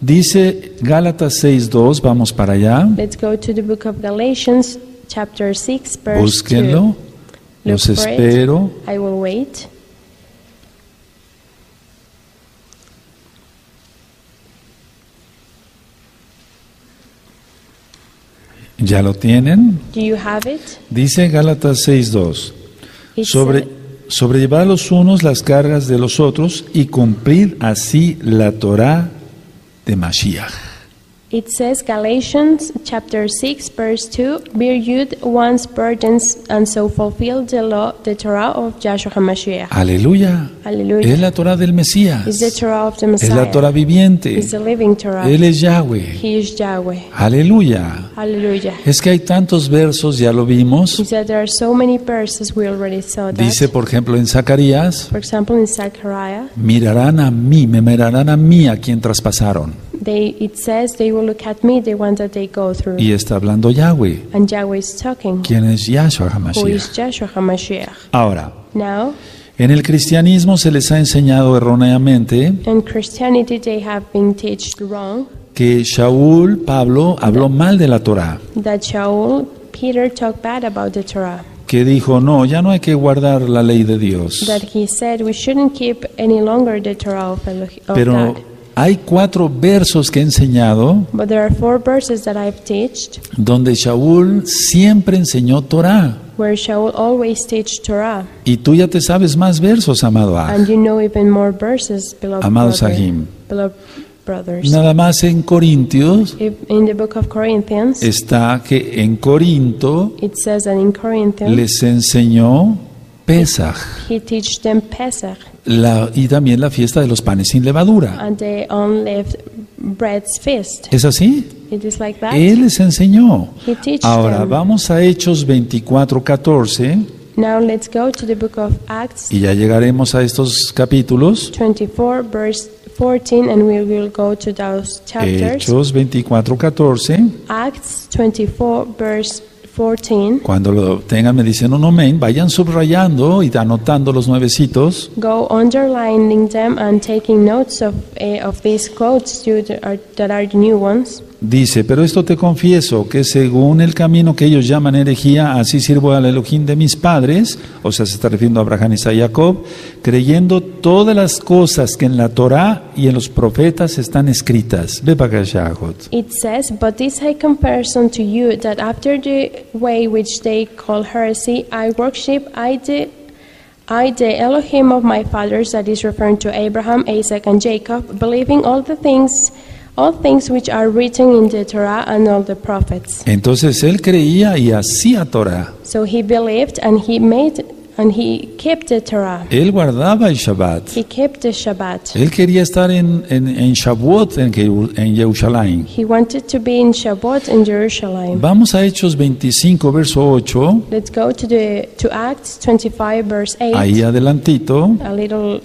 dice Gálatas 6.2, vamos para allá. let's go to the book of Galatians, chapter 6, verse Búsquenlo. 2. Los espero. I will wait. ¿Ya lo tienen? Do you have it? Dice Gálatas 6.2. It Sobre, sobrellevar los unos las cargas de los otros y cumplir así la Torah de Mashiach. It says Galatians chapter 6 verse 2, bear you one's burdens and so fulfill the law, the Torah of Joshua HaMashiach. Aleluya. Hallelujah. Es la Torah del Mesías. Is the Torah of the Es Messiah. la Torah viviente. Is the living Torah. Él es Yahweh. He is Yahweh. Aleluya. Hallelujah. Es que hay tantos versos, ya lo vimos. He said there are so many verses we already saw that. Dice, por ejemplo, en Zacarías, For example, in Zechariah, mirarán a mí, me mirarán a mí a quien traspasaron. They, it says they will look at me, the one that they go through. Y está hablando Yahweh, And Yahweh is talking, quien es Yahshua who HaMashiach. is Joshua HaMashiach. Ahora, Now, en el cristianismo se les ha enseñado erróneamente in Christianity, they have been taught wrong que Shaul, Pablo, habló mal de la Torah. that Shaul, Peter talked bad about the Torah. Que dijo, no, ya no hay que guardar la ley de Dios. That he said we shouldn't keep any longer the Torah of, Eloh- of Pero God. Hay cuatro versos que he enseñado But there are four verses that I've taught donde Shaul siempre enseñó Torah. where Shaul always teach Torah. Y tú ya te sabes más versos, amado Aj. And you know even more verses, beloved, Amado Sahim. Nada más en Corintios in the book of Corinthians, está que en Corinto les enseñó Pesach he teach them Pesach la- y también la fiesta de los panes sin levadura. and the unleavened bread's feast. ¿Es así? It is like that. Él les enseñó. He teach Ahora them. vamos a Hechos 24, 14 Now let's go to the book of Acts y ya llegaremos a estos capítulos. 24, verse 14, and we will go to those chapters. Hechos 24, 14. Acts 24, verse 14. Cuando lo tengan me dicen un amén, vayan subrayando y anotando los nuevecitos. Go underlining them and taking notes of, eh, of these quotes that are, that are the new ones. Dice, pero esto te confieso, que según el camino que ellos llaman herejía, así sirvo al Elohim de mis padres, o sea, se está refiriendo a Abraham, y Jacob, creyendo todas las cosas que en la Torá y en los profetas están escritas. Ve para acá. It says, But this I comparison to you, that after the way which they call heresy, I worship I the, I the Elohim of my fathers, that is referring to Abraham, Isaac, and Jacob, believing all the things, all things which are written in the Torah and all the prophets. Entonces él creía y hacía Torah. So he believed and he made and he kept the Torah. Él guardaba el Shabbat. He kept the Shabbat. Él quería estar en, en, en Shavuot, en, en Jerusalén. He wanted to be in Shabbat in Jerusalem. Vamos a Hechos 25, verso 8. Let's go to the to Acts 25 verse 8. Ahí adelantito. A little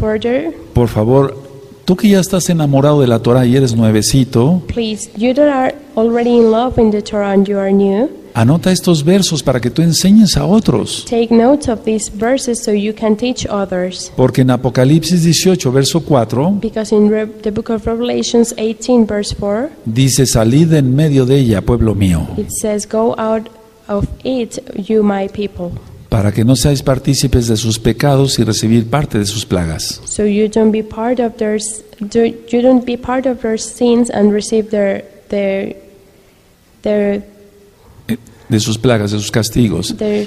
further, Por favor, tú que ya estás enamorado de la Torah y eres nuevecito, please. You that are already in love in the Torah and you are new, anota estos versos para que tú enseñes a otros. take note of these verses so you can teach others. Porque en Apocalipsis 18, verso 4, Because in Re- the book of Revelations 18 verse 4, dice, salid en medio de ella, pueblo mío, it says, "Go out of it, you my people." Para que no seáis partícipes de sus pecados y recibir parte de sus plagas. So you don't be part of their do, you don't be part of their sins and receive their their their Eh, De sus plagas, de sus castigos. their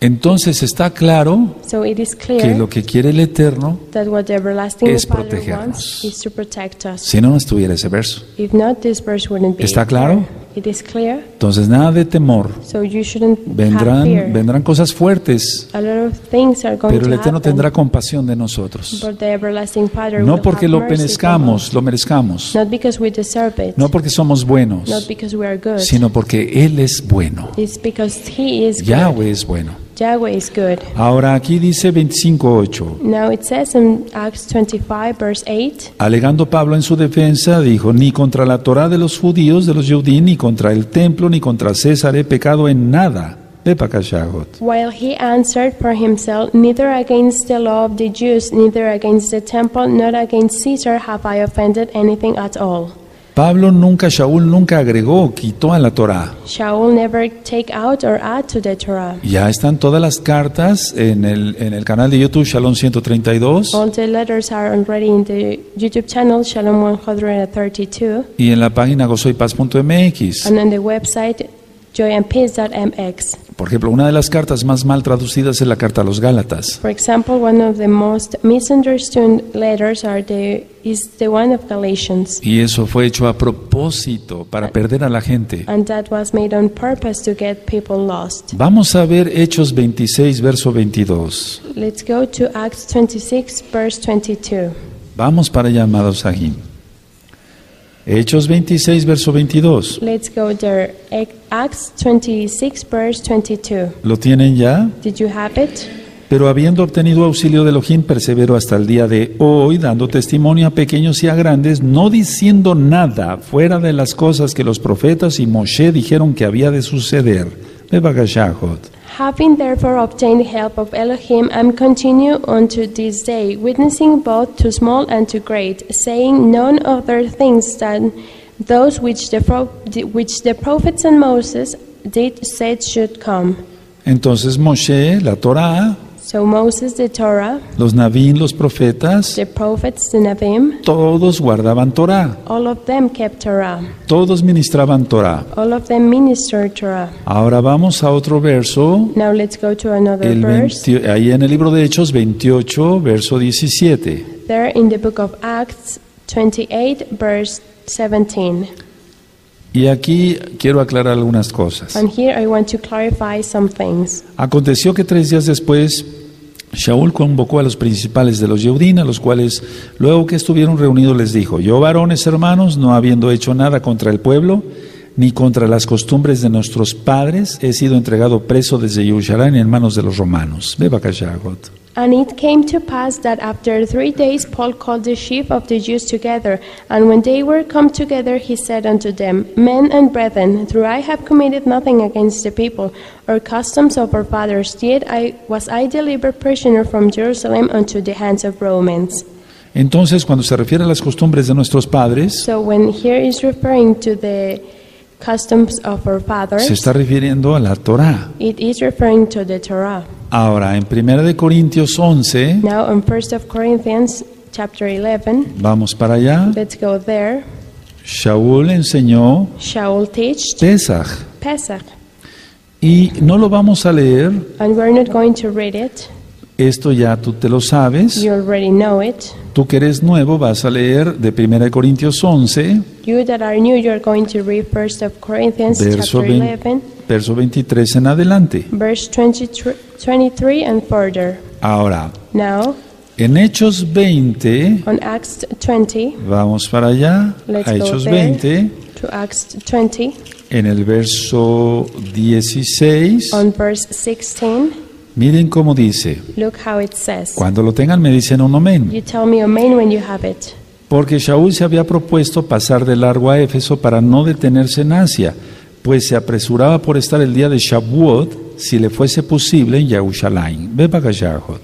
Entonces está claro so is que clear lo que quiere el Eterno, that what the everlasting es protegernos. wants is to protect us. si no, no estuviera ese verso. If not, this verse wouldn't be. ¿Está claro? there. It is clear. Entonces nada de temor. So you shouldn't have Vendrán, fear. vendrán cosas fuertes, A lot of things are going pero el to Eterno happen. tendrá compasión de nosotros. But the everlasting Father No porque have lo mercy merezcamos, lo merezcamos. Not because we deserve it. No porque somos buenos, Not because we are good. sino porque Él es bueno. It's because He is good. Yahweh es bueno. Yahweh is good. Ahora aquí dice 25.8. Now it says in Acts 25, verse 8, Alegando Pablo en su defensa, dijo, ni contra la Torah de los judíos, de los judí, ni contra el templo, ni contra César he pecado en nada. While he answered for himself, Neither against the law of the Jews, neither against the temple, nor against Caesar have I offended anything at all. Pablo nunca, Shaul nunca agregó, quitó a la Torah. Shaul never take out or add to the Torah. Ya están todas las cartas en el, en el canal de YouTube Shalom 132 All the letters are already in the YouTube channel Shalom 132 y en la página gozoypaz.mx. and on the website joyandpeace.mx. Por ejemplo, una de las cartas más mal traducidas es la carta a los Gálatas. For example, one of the most misunderstood letters are the, is the one of Galatians. Y eso fue hecho a propósito para perder a la gente. And that was made on purpose to get people lost. Vamos a ver Hechos 26, verso 22. Let's go to Acts 26, verse 22. Vamos para allá, amados Sahim. Hechos 26, verso 22. Let's go there. Ac- Acts 26, verse 22. ¿Lo tienen ya? Did you have it? Pero habiendo obtenido auxilio de Elohim, persevero hasta el día de hoy, dando testimonio a pequeños y a grandes, no diciendo nada fuera de las cosas que los profetas y Moshe dijeron que había de suceder. Bebagashahot. Having therefore obtained help of Elohim, and continue unto this day, witnessing both to small and to great, saying none other things than those which the, which the prophets and Moses did said should come. Entonces Moshe, la Torá, So Moses, the Torah, los los profetas, the prophets, the Navim, todos guardaban Torá, all of them kept Torah. todos ministraban Torá. All of them ministered Torah. Ahora vamos a otro verso, Now let's go to another el verse. 20 ahí en el libro de Hechos 28, verso 17. There in the book of Acts 28, verse 17. Y aquí quiero aclarar algunas cosas. And here I want to clarify some things. Aconteció que tres días después, Shaul convocó a los principales de los Yehudín, a los cuales, luego que estuvieron reunidos, les dijo: Yo, varones hermanos, no habiendo hecho nada contra el pueblo, ni contra las costumbres de nuestros padres, he sido entregado preso desde Jerusalén en manos de los romanos. Ve. And it came to pass that after three days Paul called the chief of the Jews together, and when they were come together, he said unto them, Men and brethren, though I have committed nothing against the people or customs of our fathers, yet I was I delivered prisoner from Jerusalem unto the hands of Romans. Entonces, cuando se refiere a las costumbres de nuestros padres, So when here is referring to the customs of our fathers, se está refiriendo a la Torá. it is referring to the Torah. Ahora, en 1 de Corintios 11, Now in 1 of Corinthians chapter 11, vamos para allá, let's go there. Shaul enseñó Shaul teached Pesach. Pesach. Y no lo vamos a leer, And we're not going to read it. esto ya tú te lo sabes. You already know it. Tú que eres nuevo vas a leer de 1 de Corintios 11, You that are new, you're going to read 1 of Corinthians verso, chapter 20 11, verso 23 en adelante. verse 23, 23 and further. Ahora, Now, en Hechos 20, on Acts 20, vamos para allá, let's a Hechos there 20, to Acts 20, en el verso 16, on verse 16. Miren cómo dice. Look how it says. Cuando lo tengan me dicen un amén. You tell me amen when you have it. Porque Shaul se había propuesto pasar de largo a Éfeso para no detenerse en Asia, pues se apresuraba por estar el día de Shavuot, si le fuese posible, en Yerushalayim. Ve Bagashahot.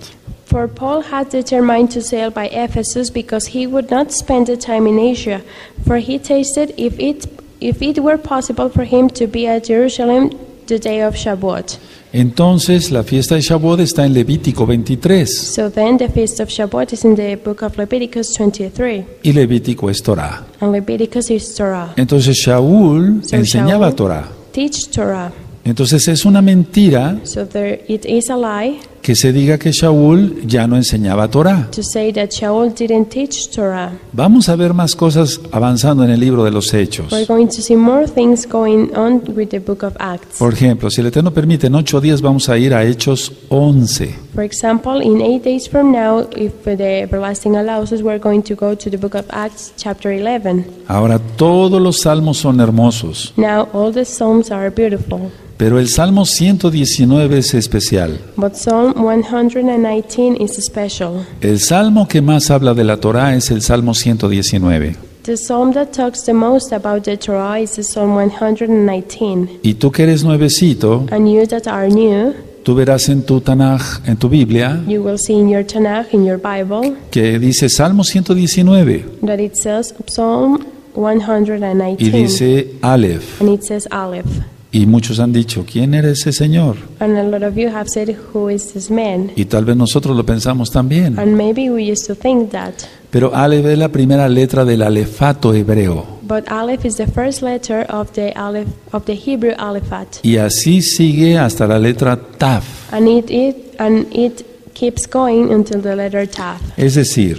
For Paul had determined to sail by Ephesus because he would not spend the time in Asia, for he tasted if it if it were possible for him to be at Jerusalem the day of Shavuot. Entonces, la fiesta de Shavuot está en Levítico 23, So then the feast of Shavuot is in the book of Leviticus 23, y Levítico es Torah. and Leviticus is Torah. Entonces, Shaul So enseñaba Shaul Torah. Teach Torah. Entonces, es una mentira So there it is a lie que se diga que Shaul ya no enseñaba Torah. to say that Shaul didn't teach Torah. Vamos a ver más cosas avanzando en el libro de los Hechos. We're going to see more things going on with the book of Acts. Por ejemplo, si el Eterno permite, en ocho días vamos a ir a Hechos 11. For example, in eight days from now, if the everlasting allows us, we're going to go to the book of Acts, chapter 11. Ahora, todos los salmos son hermosos, Now, all the Psalms are beautiful, pero el Salmo 119 es especial. but Psalm 119 is special. El salmo que más habla de la Torah es el Salmo 119. The Psalm that talks the most about the Torah is the Psalm 119. Y tú que eres nuevecito, And you that are new, tú verás en tu Tanaj, en tu Biblia, you will see in your Tanakh, in your Bible, que dice Salmo 119 that it says Psalm y 119. dice Aleph. And it says Aleph. Y muchos han dicho, ¿quién era ese Señor? And a lot of you have said, Who is this man? Y tal vez nosotros lo pensamos también. And maybe we used to think that. Pero Aleph es la primera letra del alefato hebreo. but Aleph is the first letter of the Aleph of the Hebrew alphabet, Y así sigue hasta la letra Taf. and it, it and it keeps going until the letter Tav. Es decir,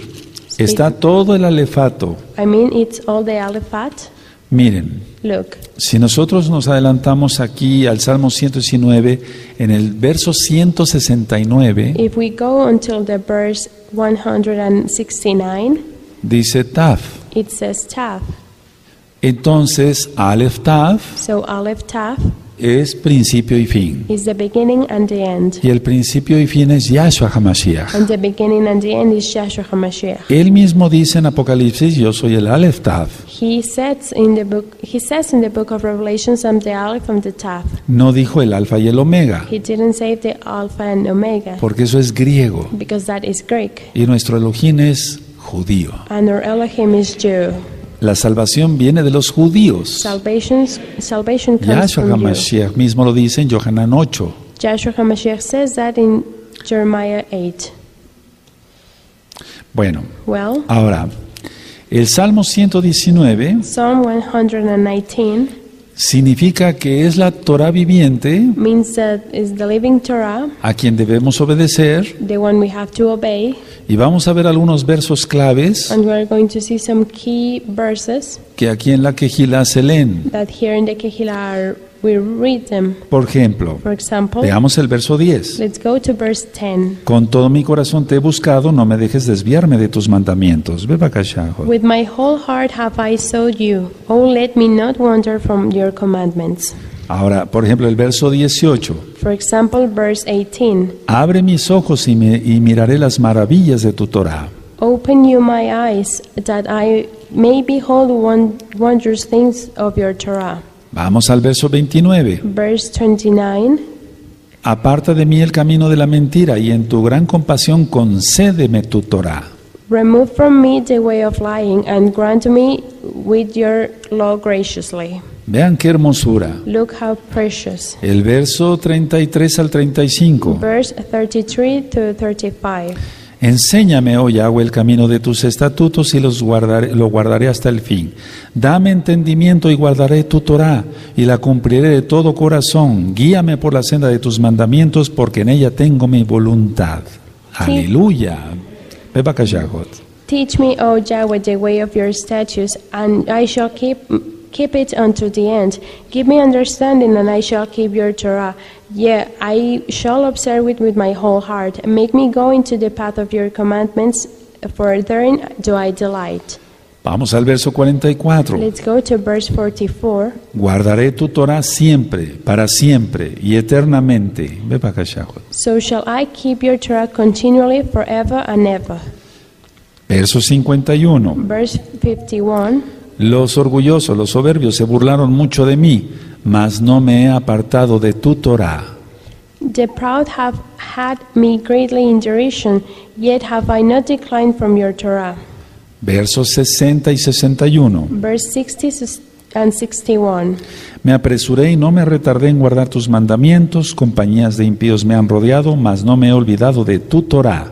está todo el alefato. I mean, it's all the alphabet. Miren, Look, si nosotros nos adelantamos aquí al Salmo 119, en el verso 169 if we go until the verse 169, dice Taf. it says Tav. Entonces, Aleph Taf So Aleph Tav es principio y fin. is the beginning and the end, Y el principio y fin es Yahshua HaMashiach. and the beginning and the end is Yahshua HaMashiach. Él mismo dice en Apocalipsis, yo soy el Aleph Taf. He says in the book. He says in the book of Revelations, "I'm the Aleph and the Tav." No dijo el Alfa y el Omega, He didn't say the Alpha and Omega porque eso es griego. because that is Greek, Y nuestro Elohim es judío. and our Elohim is Jew. La salvación viene de los judíos. Salvation, Yahshua. HaMashiach mismo lo dice en Yohanan 8. Joshua HaMashiach says that in Jeremiah 8. Bueno, Well, ahora, el Salmo 119 Psalm 119 significa que es la Torah viviente means that is the living Torah, a quien debemos obedecer the one we have to obey, y vamos a ver algunos versos claves and we're going to see some key verses que aquí en la se leen. that here in the Kehillah are, we read them. Por ejemplo, For example, veamos el verso 10. let's go to verse 10. Con todo mi corazón te he buscado, no me dejes desviarme de tus mandamientos. With my whole heart have I sought you. Oh, let me not wander from your commandments. Ahora, por ejemplo, el verso 18. For example, verse 18. Abre mis ojos y, me- y miraré las maravillas de tu Torah. Open you my eyes, that I may behold won- wondrous things of your Torah. Vamos al verso 29. Verse 29. Aparta de mí el camino de la mentira y en tu gran compasión concédeme tu Torah. Remove from me the way of lying, and grant me with your law graciously. Vean qué hermosura. Look how precious. El verso 33 al 35. Verse 33 to 35. Enséñame, oh Yahweh, el camino de tus estatutos y los guardaré, lo guardaré hasta el fin. Dame entendimiento y guardaré tu Torah y la cumpliré de todo corazón. Guíame por la senda de tus mandamientos porque en ella tengo mi voluntad. Aleluya. Teach me, O Yahweh, the way of your statutes, and I shall keep keep it unto the end. Give me understanding, and I shall keep your Torah. Yea, I shall observe it with my whole heart. Make me go into the path of your commandments, for therein do I delight. Vamos al verso 44. Let's go to verse 44. Guardaré tu Torah siempre, para siempre y eternamente. Beba Kashahot. So shall I keep your Torah continually, forever and ever. Verso 51. Verse 51. Los orgullosos, los soberbios se burlaron mucho de mí, mas no me he apartado de tu Torah. The proud have had me greatly in derision, yet have I not declined from your Torah. Versos 60 y 61. Verse 60 and 61. Me apresuré y no me retardé en guardar tus mandamientos, compañías de impíos me han rodeado, mas no me he olvidado de tu Torah.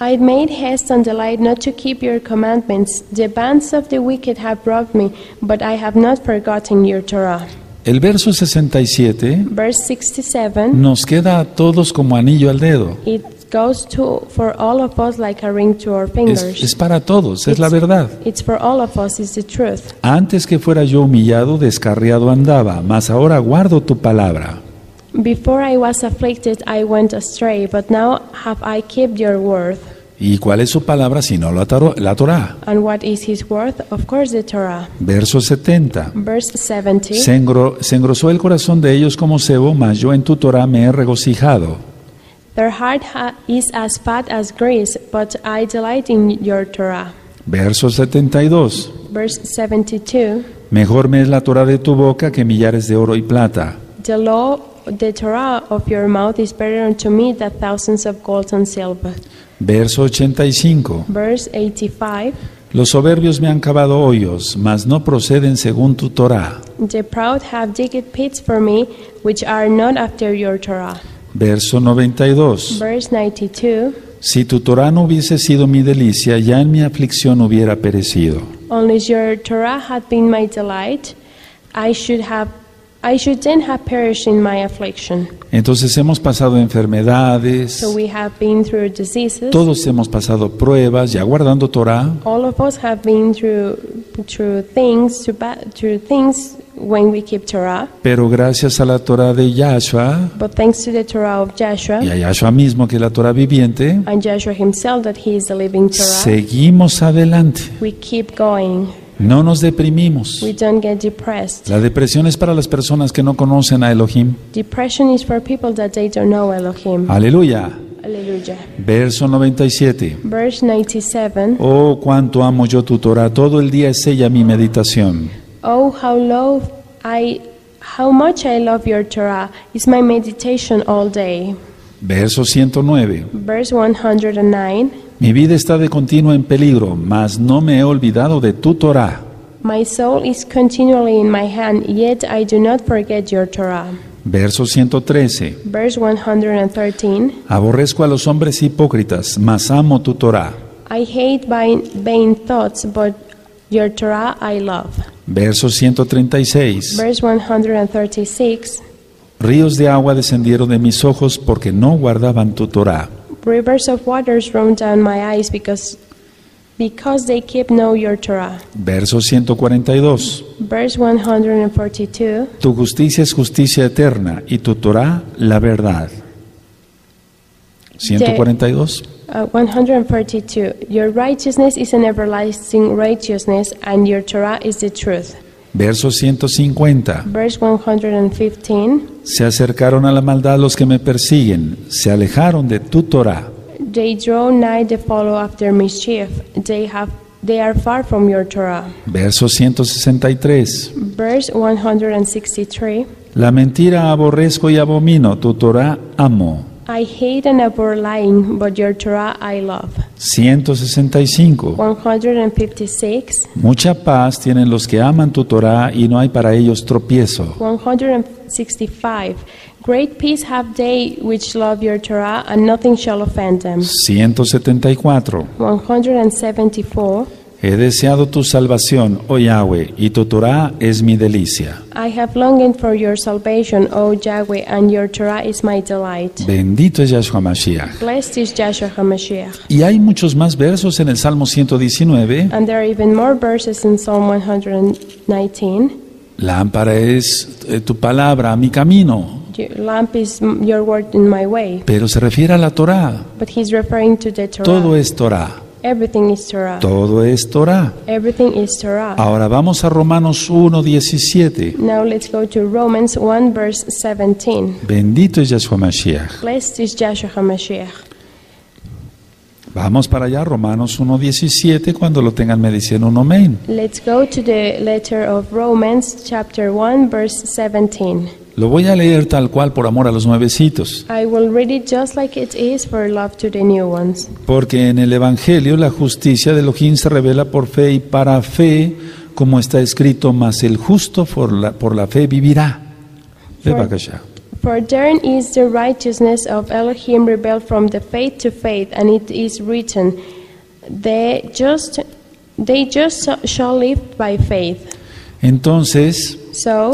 I made haste and delight not to keep your commandments. The bands of the wicked have robbed me, but I have not forgotten your Torah. El verso 67 Verse 67. nos queda a todos como anillo al dedo. It goes to for all of us like a ring to our fingers. es para todos, es la verdad. It's for all of us, it's the truth. Antes que fuera yo humillado, descarriado andaba, mas ahora guardo tu palabra. Before I was afflicted, I went astray, but now have I kept your word. ¿Y cuál es su palabra si no la, la Torah? And what is his word? Of course, the Torah. Verso 70. Verse 70. Se, engro- se engrosó el corazón de ellos como cebo, mas yo en tu Torah me he regocijado. Their heart is as fat as grease, but I delight in your Torah. Verso 72. Verse 72. Mejor me es la Torah de tu boca que millares de oro y plata. The law, the Torah of your mouth is better unto me than thousands of gold and silver. Verso 85. Verse 85. Los soberbios me han cavado hoyos, mas no proceden según tu Torah. The proud have digged pits for me, which are not after your Torah. Verso 92. Verse 92. Si tu Torah no hubiese sido mi delicia, ya en mi aflicción hubiera perecido. Unless your Torah had been my delight, I should have I should then have perished in my affliction. Entonces hemos pasado enfermedades, So we have been through diseases. todos hemos pasado pruebas, ya guardando Torah, All of us have been through through things through things when we keep Torah. pero gracias a la Torah de Yahshua But thanks to the Torah of Joshua y a Yahshua mismo, que es la Torah viviente, and Joshua himself that he is the living Torah, seguimos adelante, we keep going. No nos deprimimos. We don't get depressed. La depresión es para las personas que no conocen a Elohim. Depression is for people that they don't know Elohim. Aleluya. Verso 97. Verse 97. Oh, cuánto amo yo tu Torah, todo el día es ella mi meditación. Oh, how low I, how much I love your Torah is my meditation all day. Verso 109. Verse 109. Mi vida está de continuo en peligro, mas no me he olvidado de tu Torah. My soul is continually in my hand, yet I do not forget your Torah. Verso 113. Verse 113. Aborrezco a los hombres hipócritas, mas amo tu Torah. I hate vain, thoughts, but your Torah I love. Verso 136. Verse 136. Ríos de agua descendieron de mis ojos porque no guardaban tu Torah. Rivers of waters roam down my eyes because because they keep no your Torah. Verso 142. Verse 142. Tu justicia es justicia eterna y tu Torah la verdad. 142. Uh, 142. Your righteousness is an everlasting righteousness, and your Torah is the truth. Verso 150. Verse 115. Se acercaron a la maldad los que me persiguen, se alejaron de tu Torah. They draw nigh to follow after mischief. They have they are far from your Torah. Verso 163. Verse 163. La mentira aborrezco y abomino, tu Torah amo. I hate and abhor lying, but your Torah I love. 165. 156. Mucha paz tienen los que aman tu Torah y no hay para ellos tropiezo. 165. Great peace have they which love your Torah, and nothing shall offend them. 174. 174. He deseado tu salvación, oh Yahweh, y tu Torah es mi delicia. I have longed for your salvation, O Yahweh, and your Torah is my delight. Bendito es Yahshua Mashiach. Blessed is Joshua HaMashiach. Y hay muchos más versos en el Salmo 119. And there are even more verses in Psalm 119. Lámpara es eh, tu palabra, mi camino. Lamp is your word in my way. Pero se refiere a la Torah. But he's referring to the Torah. Todo es Torah. Everything is Torah. Todo es Torah. Everything is Torah. Ahora vamos a Romanos 1, 17. Now let's go to Romans 1 verse 17. Bendito es Yahshua Mashiach. Blessed is Joshua HaMashiach. Vamos para allá, Romanos 1, 17. Cuando lo tengan me dicen un amén. Let's go to the letter of Romans chapter 1 verse 17. Lo voy a leer tal cual por amor a los nuevecitos. I will read it just like it is for love to the new ones. Porque en el Evangelio la justicia de Elohim se revela por fe y para fe, como está escrito, mas el justo por la, por la fe vivirá. For-. For therein is the righteousness of Elohim rebelled from the faith to faith, and it is written, "They just, they just shall live by faith." Entonces, So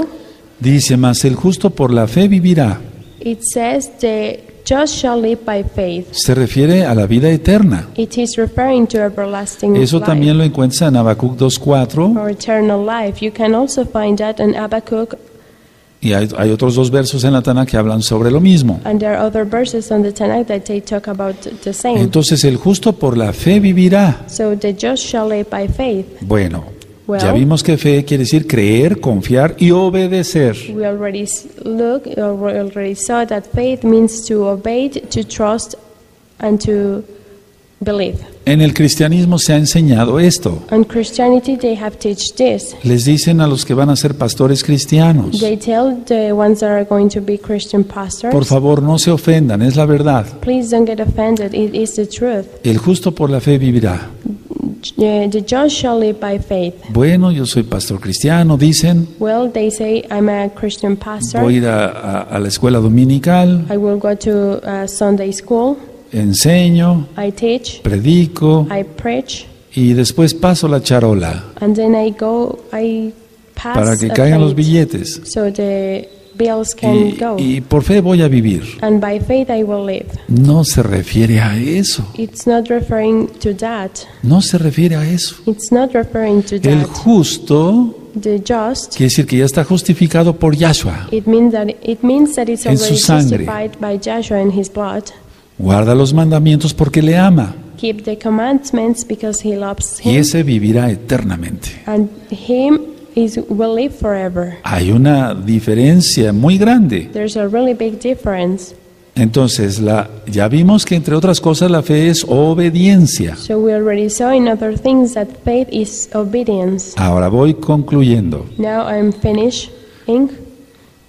dice, mas el justo por la fe vivirá. it says, "The just shall live by faith." Se refiere a la vida eterna. It is referring to everlasting Eso life también lo encuentra en Habacuc 2.4 or eternal life. You can also find that in Habakkuk, y hay, hay otros dos versos en la Tana que hablan sobre lo mismo. and there are other verses on the Tanakh that they talk about the same. Entonces el justo por la fe vivirá. So the just shall live by faith. Bueno, Well. ya vimos que fe quiere decir creer, confiar y obedecer. We already look, already saw that faith means to obey, to trust, and to believe. En el cristianismo se ha enseñado esto. On Christianity, they have taught this. Les dicen a los que van a ser pastores cristianos, They tell the ones that are going to be Christian pastors, por favor no se ofendan, es la verdad. please don't get offended. It is the truth. El justo por la fe vivirá. The just shall live by faith. Bueno, yo soy pastor cristiano, dicen, Well, they say I'm a Christian pastor. voy a ir a, a- a la escuela dominical, I will go to uh, Sunday school. enseño, I teach. predico I preach. y después paso la charola and then I go, I pass para que caigan los billetes. so the bills can Y, go. y por fe voy a vivir. and by faith I will live. No se refiere a eso. It's not referring to that. No se refiere a eso. It's not referring to El that. justo The just, quiere decir que ya está justificado por Yahshua. it means that it means that it's En su already sangre. justified by Joshua in his blood. Guarda los mandamientos porque le ama. Keep the commandments because he loves Y him, ese vivirá eternamente. and him is will live forever. Hay una diferencia muy grande. There's a really big difference. Entonces, la, ya vimos que entre otras cosas la fe es obediencia. So we already saw in other things that faith is obedience. Ahora voy concluyendo. Now I'm finishing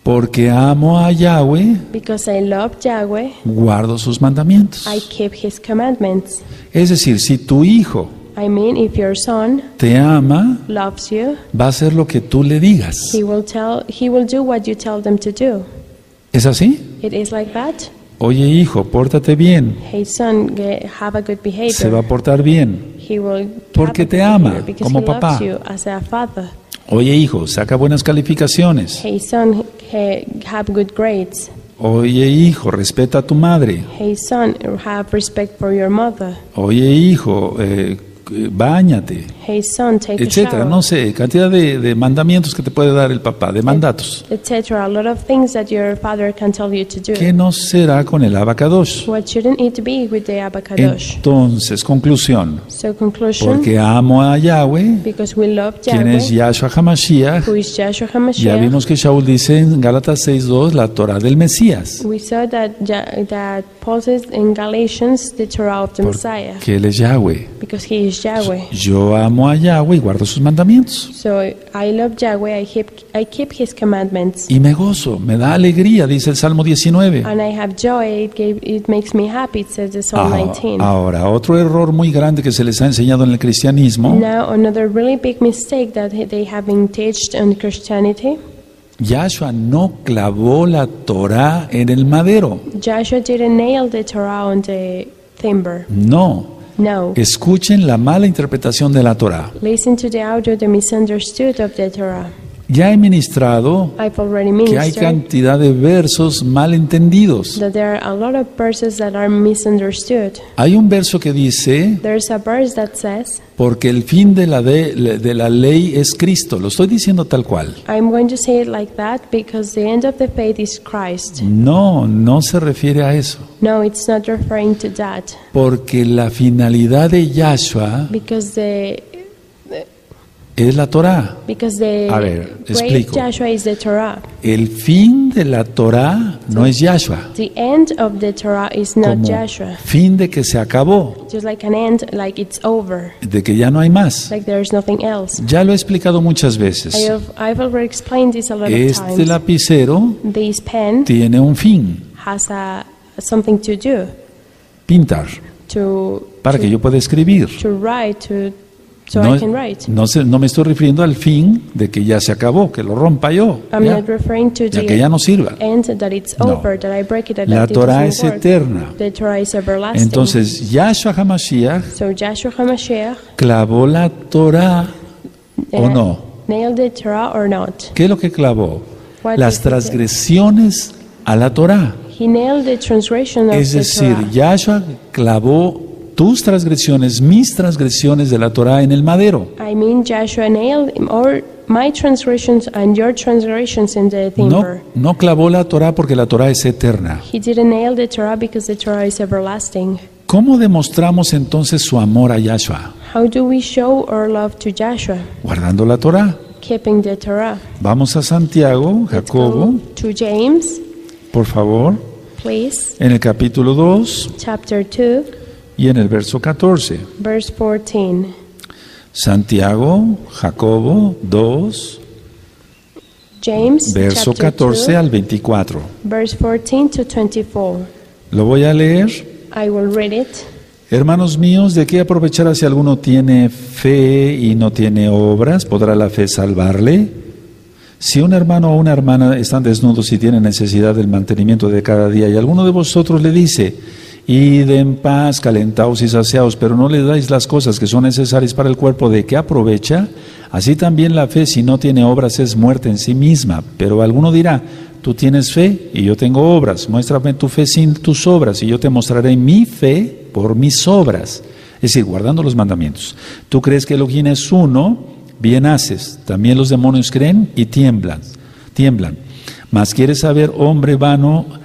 Porque amo a Yahweh, because I love Yahweh. guardo sus mandamientos. I keep His commandments. Es decir, si tu hijo I mean, if your son te ama, loves you, va a hacer lo que tú le digas. he will tell he will do what you tell them to do. ¿Es así? It is like that. Oye, hijo, pórtate bien. Hey son, have a good behavior. Se va a portar bien. he will Porque te ama, como papá. you as a father. Oye, hijo, saca buenas calificaciones. Hey son, have good grades. Oye, hijo, respeta a tu madre. Hey son, have respect for your mother. Oye, hijo, eh, báñate. Hey son, take a etcétera. shower. No sé, cantidad de, de mandamientos que te puede dar el papá, de mandatos. A lot of things that your father can tell you to do. ¿Qué no será con el abacadosh? What shouldn't it be with the? Entonces, conclusión. So conclusion, Porque amo a Yahweh, because we love quien es Yahshua HaMashiach. who is Joshua Ya vimos que Shaul dice en Gálatas 6.2 la Torah del Mesías. We saw that Paul says in Galatians the Torah of the Messiah, Que él es Yahweh. because he is Yahweh. Yo amo a Yahweh y guardo sus mandamientos. So I love Yahweh. I keep I keep His commandments, Y me gozo, me da alegría, dice el Salmo 19. and I have joy. It gave, it makes me happy. It says the Psalm Ah, 19. Ahora, otro error muy grande que se les ha enseñado en el cristianismo, Now another really big mistake that they have been taught in Christianity. Yahshua no clavó la Torah en el madero. Joshua didn't nail the Torah on the timber. No. No. Escuchen la mala interpretación de la Torah. Listen to the audio, the misunderstood of the Torah. Ya he ministrado que hay cantidad de versos mal entendidos. Hay un verso que dice, says, porque el fin de la, de, de la ley es Cristo. Lo estoy diciendo tal cual. I'm going to say it like that because the end of the faith is Christ. No, no se refiere a eso. No, it's not referring to that Porque la finalidad de Yahshua because the es la the A ver, explico. Is the Torah. El fin de la Torah no es Yahshua. The end of the Torah is not Como Joshua. fin de que se acabó, Just like an end, like it's over, de que ya no hay más. like there's nothing else. Ya lo he explicado muchas I veces. have, I've already explained this a lot of Este times. lapicero This pen tiene un fin, has a something to do pintar, to para to, que yo pueda escribir. to write to so no, I can write. no se- no me estoy refiriendo al fin de que ya se acabó, que lo rompa yo, I'm ya, not referring to ya the que ya no sirva. No. over, it, La Torah es work. eterna. The Torah is everlasting. Entonces, Yahshua HaMashiach so Joshua HaMashiach clavó la Torah o uh, no. the Torah or not? ¿Qué es lo que clavó? What Las transgresiones a la Torah. He nailed the transgression of Es the decir, Torah. Yahshua clavó tus transgresiones, mis transgresiones de la Torah en el madero. I mean, Joshua nailed or my transgressions and your transgressions in the No, timber. no clavó la Torah porque la Torah es eterna. He didn't nail the Torah because the Torah is everlasting. ¿Cómo demostramos entonces su amor a Yahshua? How do we show our love to Joshua? Guardando la Torah. Keeping the Torah. Vamos a Santiago, Jacobo, to James, por favor, please. en el capítulo 2 Chapter 2, y en el verso 14. verse 14. Santiago, Jacobo 2, James, verso chapter 14 2, al 24. verse 14 to 24. Lo voy a leer. I will read it. Hermanos míos, ¿de qué aprovechar si alguno tiene fe y no tiene obras? ¿Podrá la fe salvarle? Si un hermano o una hermana están desnudos y tienen necesidad del mantenimiento de cada día y alguno de vosotros le dice, Id en paz, calentaos y saciaos, pero no le dais las cosas que son necesarias para el cuerpo, ¿de qué aprovecha? Así también la fe, si no tiene obras, es muerta en sí misma. Pero alguno dirá, tú tienes fe y yo tengo obras, muéstrame tu fe sin tus obras y yo te mostraré mi fe por mis obras. Es decir, guardando los mandamientos. Tú crees que Elohim es uno, bien haces. También los demonios creen y tiemblan, tiemblan. Mas quieres saber, hombre vano,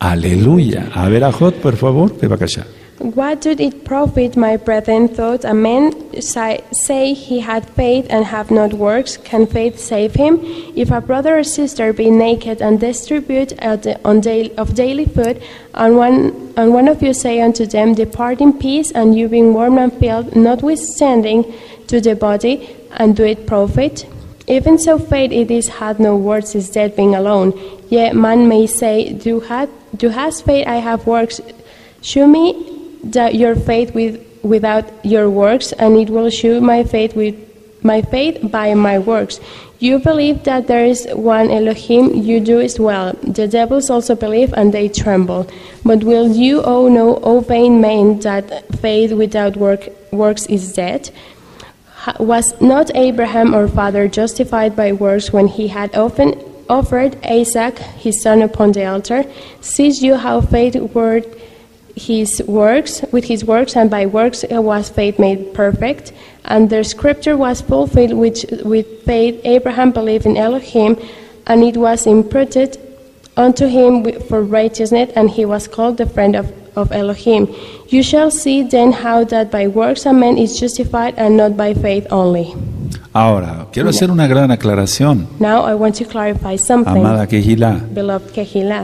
Aleluya. A ver, Ajot, por favor. What did it profit, my brethren, thought a man say he had faith and have not works? Can faith save him? If a brother or sister be naked and daily, of daily food, and one, and one of you say unto them, Depart in peace, and you being warm and filled, notwithstanding to the body, and do it profit? Even so, faith it is had no works is dead being alone. Yet man may say, Do, had, do has faith I have works? Shew me that your faith with, without your works, and it will shew my faith with my faith by my works. You believe that there is one Elohim, you do as well. The devils also believe, and they tremble. But will you, O know, O vain man, that faith without work, works is dead? Was not Abraham our father justified by works when he had often offered Isaac his son upon the altar? See you how faith worked his works with his works and by works was faith made perfect and the scripture was fulfilled which with faith abraham believed in elohim and it was imputed unto him for righteousness and he was called the friend of, of elohim you shall see then how that by works a man is justified and not by faith only Ahora, quiero hacer una gran aclaración, now i want to clarify something amada Kehilá. beloved.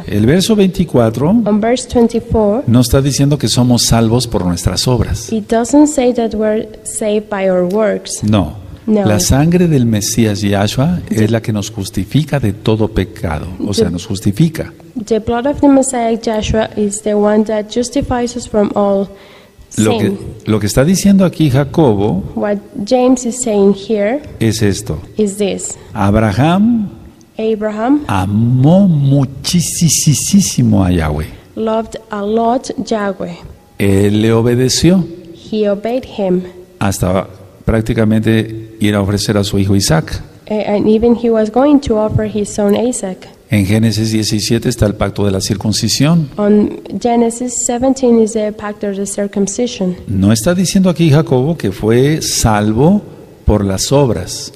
El verso 24 on verse 24 no está diciendo que somos salvos por nuestras obras. it doesn't say that we're saved by our works No. No. La sangre del Mesías Yahshua es la que nos justifica de todo pecado. O sea, nos justifica. The blood of the Messiah Joshua is the one that justifies us from all Lo que, sin. lo que está diciendo aquí Jacobo What James is saying here es esto. is this Abraham Abraham amó muchísimo a Yahweh. loved a lot Yahweh. Él le obedeció He obeyed him, hasta prácticamente ir a ofrecer a su hijo Isaac. and even he was going to offer his son Isaac. En Génesis 17 está el pacto de la circuncisión. On Genesis 17 is the pact of the circumcision. No está diciendo aquí Jacobo que fue salvo por las obras.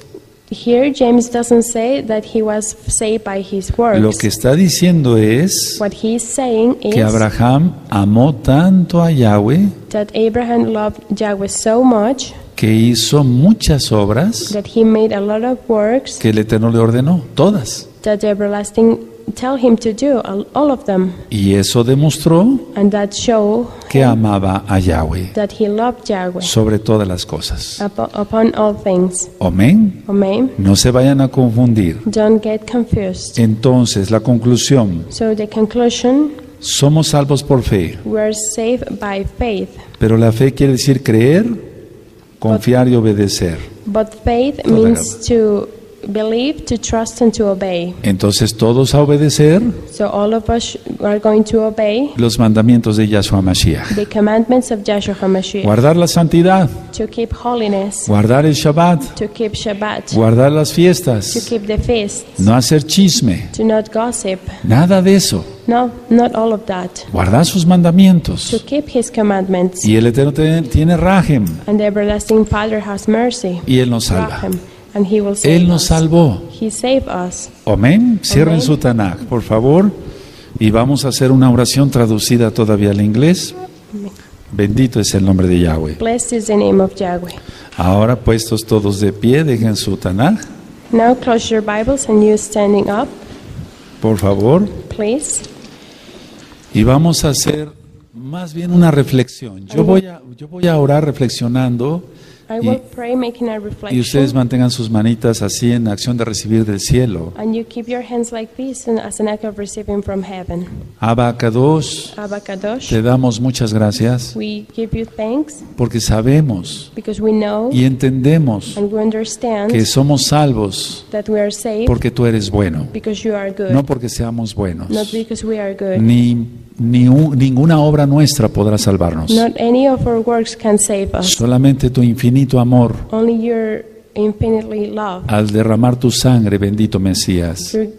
Here, James doesn't say that he was saved by his works. Lo que está diciendo es what he's saying is que Abraham amó tanto a Yahweh that Abraham loved Yahweh so much que hizo muchas obras that he made a lot of works que el Eterno le ordenó, todas. that the everlasting tell him to do, all of them, Y eso demostró and that show que amaba a Yahweh that he loved Yahweh sobre todas las cosas. upo- upon all things. Amén. No se vayan a confundir. Don't get confused. Entonces, la conclusión, So the conclusion, somos salvos por fe, we're saved by faith, pero la fe quiere decir creer, confiar y obedecer. but faith means to believe, to trust, and to obey. Entonces, todos a obedecer So all of us are going to obey los mandamientos de Yahshua Mashiach. the commandments of Joshua HaMashiach, Guardar la santidad, to keep holiness, guardar el Shabbat, to keep Shabbat, guardar las to fiestas, keep the feasts, no hacer chisme, to not gossip. nada de eso. No, not all of that. Guardar sus To mandamientos. keep His commandments. Y el Eterno te- tiene rajem And the everlasting Father has mercy. y Él nos salva. Rahim, and He will save Él nos us. salvó. Amén. Cierren su Tanakh, por favor. Y vamos a hacer una oración traducida todavía al inglés. Bendito es el nombre de Yahweh. Blessed is the name of Yahweh. Ahora puestos todos de pie, dejen su Tanakh, Now close your Bibles and you standing up, por favor. please. Y vamos a hacer Más bien una reflexión. Yo voy a, yo voy a orar reflexionando I will pray making a y ustedes reflection. mantengan sus manitas así en acción de recibir del cielo. And you keep your hands like this and as an act of receiving from heaven. Abacados, Abba Kadosh, te damos muchas gracias we give you thanks porque sabemos because we know y entendemos and we understand que somos salvos that we are saved porque tú eres bueno, because you are good, no porque seamos buenos. not because we are good. Ni, ni un- ninguna obra nuestra podrá salvarnos. Not any of our works can save us. Solamente tu infinito amor Only your infinitely love al derramar tu sangre, bendito Mesías. through,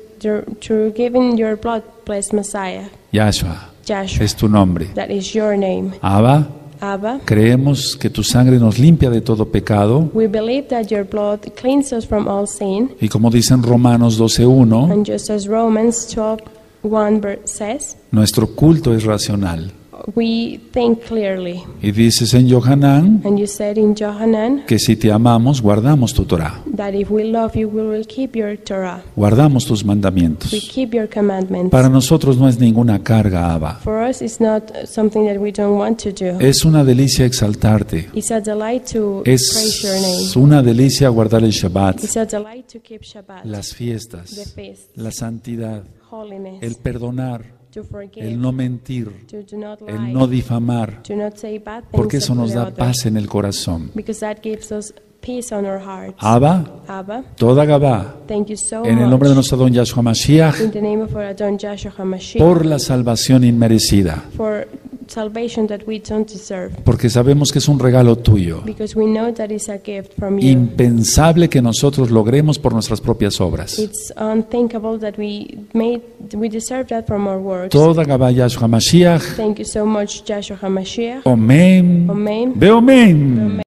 through, giving your blood, blessed Messiah, Yahshua Joshua. es tu nombre. That is your name. Abba, Abba, creemos que tu sangre nos limpia de todo pecado we believe that your blood cleanses us from all sin. y como dicen Romanos 12.1, And just as Romans 12 1 ver- says, nuestro culto es racional. We think clearly. Y dices en Yohanan And you said in Johanan que si te amamos, guardamos tu Torah, that if we love you, we will keep your Torah. guardamos tus We mandamientos. keep your commandments. Para nosotros no es ninguna carga, Abba. For us, it's not something that we don't want to do. Es una delicia exaltarte. It's a delight to praise your name. Es una delicia guardar el Shabbat, It's a delight to keep Shabbat, las the fiestas, feast, la santidad, holiness, el perdonar, el no mentir, el no difamar, porque eso nos da paz en el corazón. Abba, Abba, toda Gabá, so en el nombre de nuestro don Yahshua Mashiach, por la salvación inmerecida, for salvation that we don't deserve, porque sabemos que es un regalo tuyo, because we know that it's a gift from you. impensable que nosotros logremos por nuestras propias obras. It's unthinkable that we made we deserve that from our works. Toda Gabá Yahshua Mashiach, Thank you so much, Joshua HaMashiach. Omen, Amen. Beomen.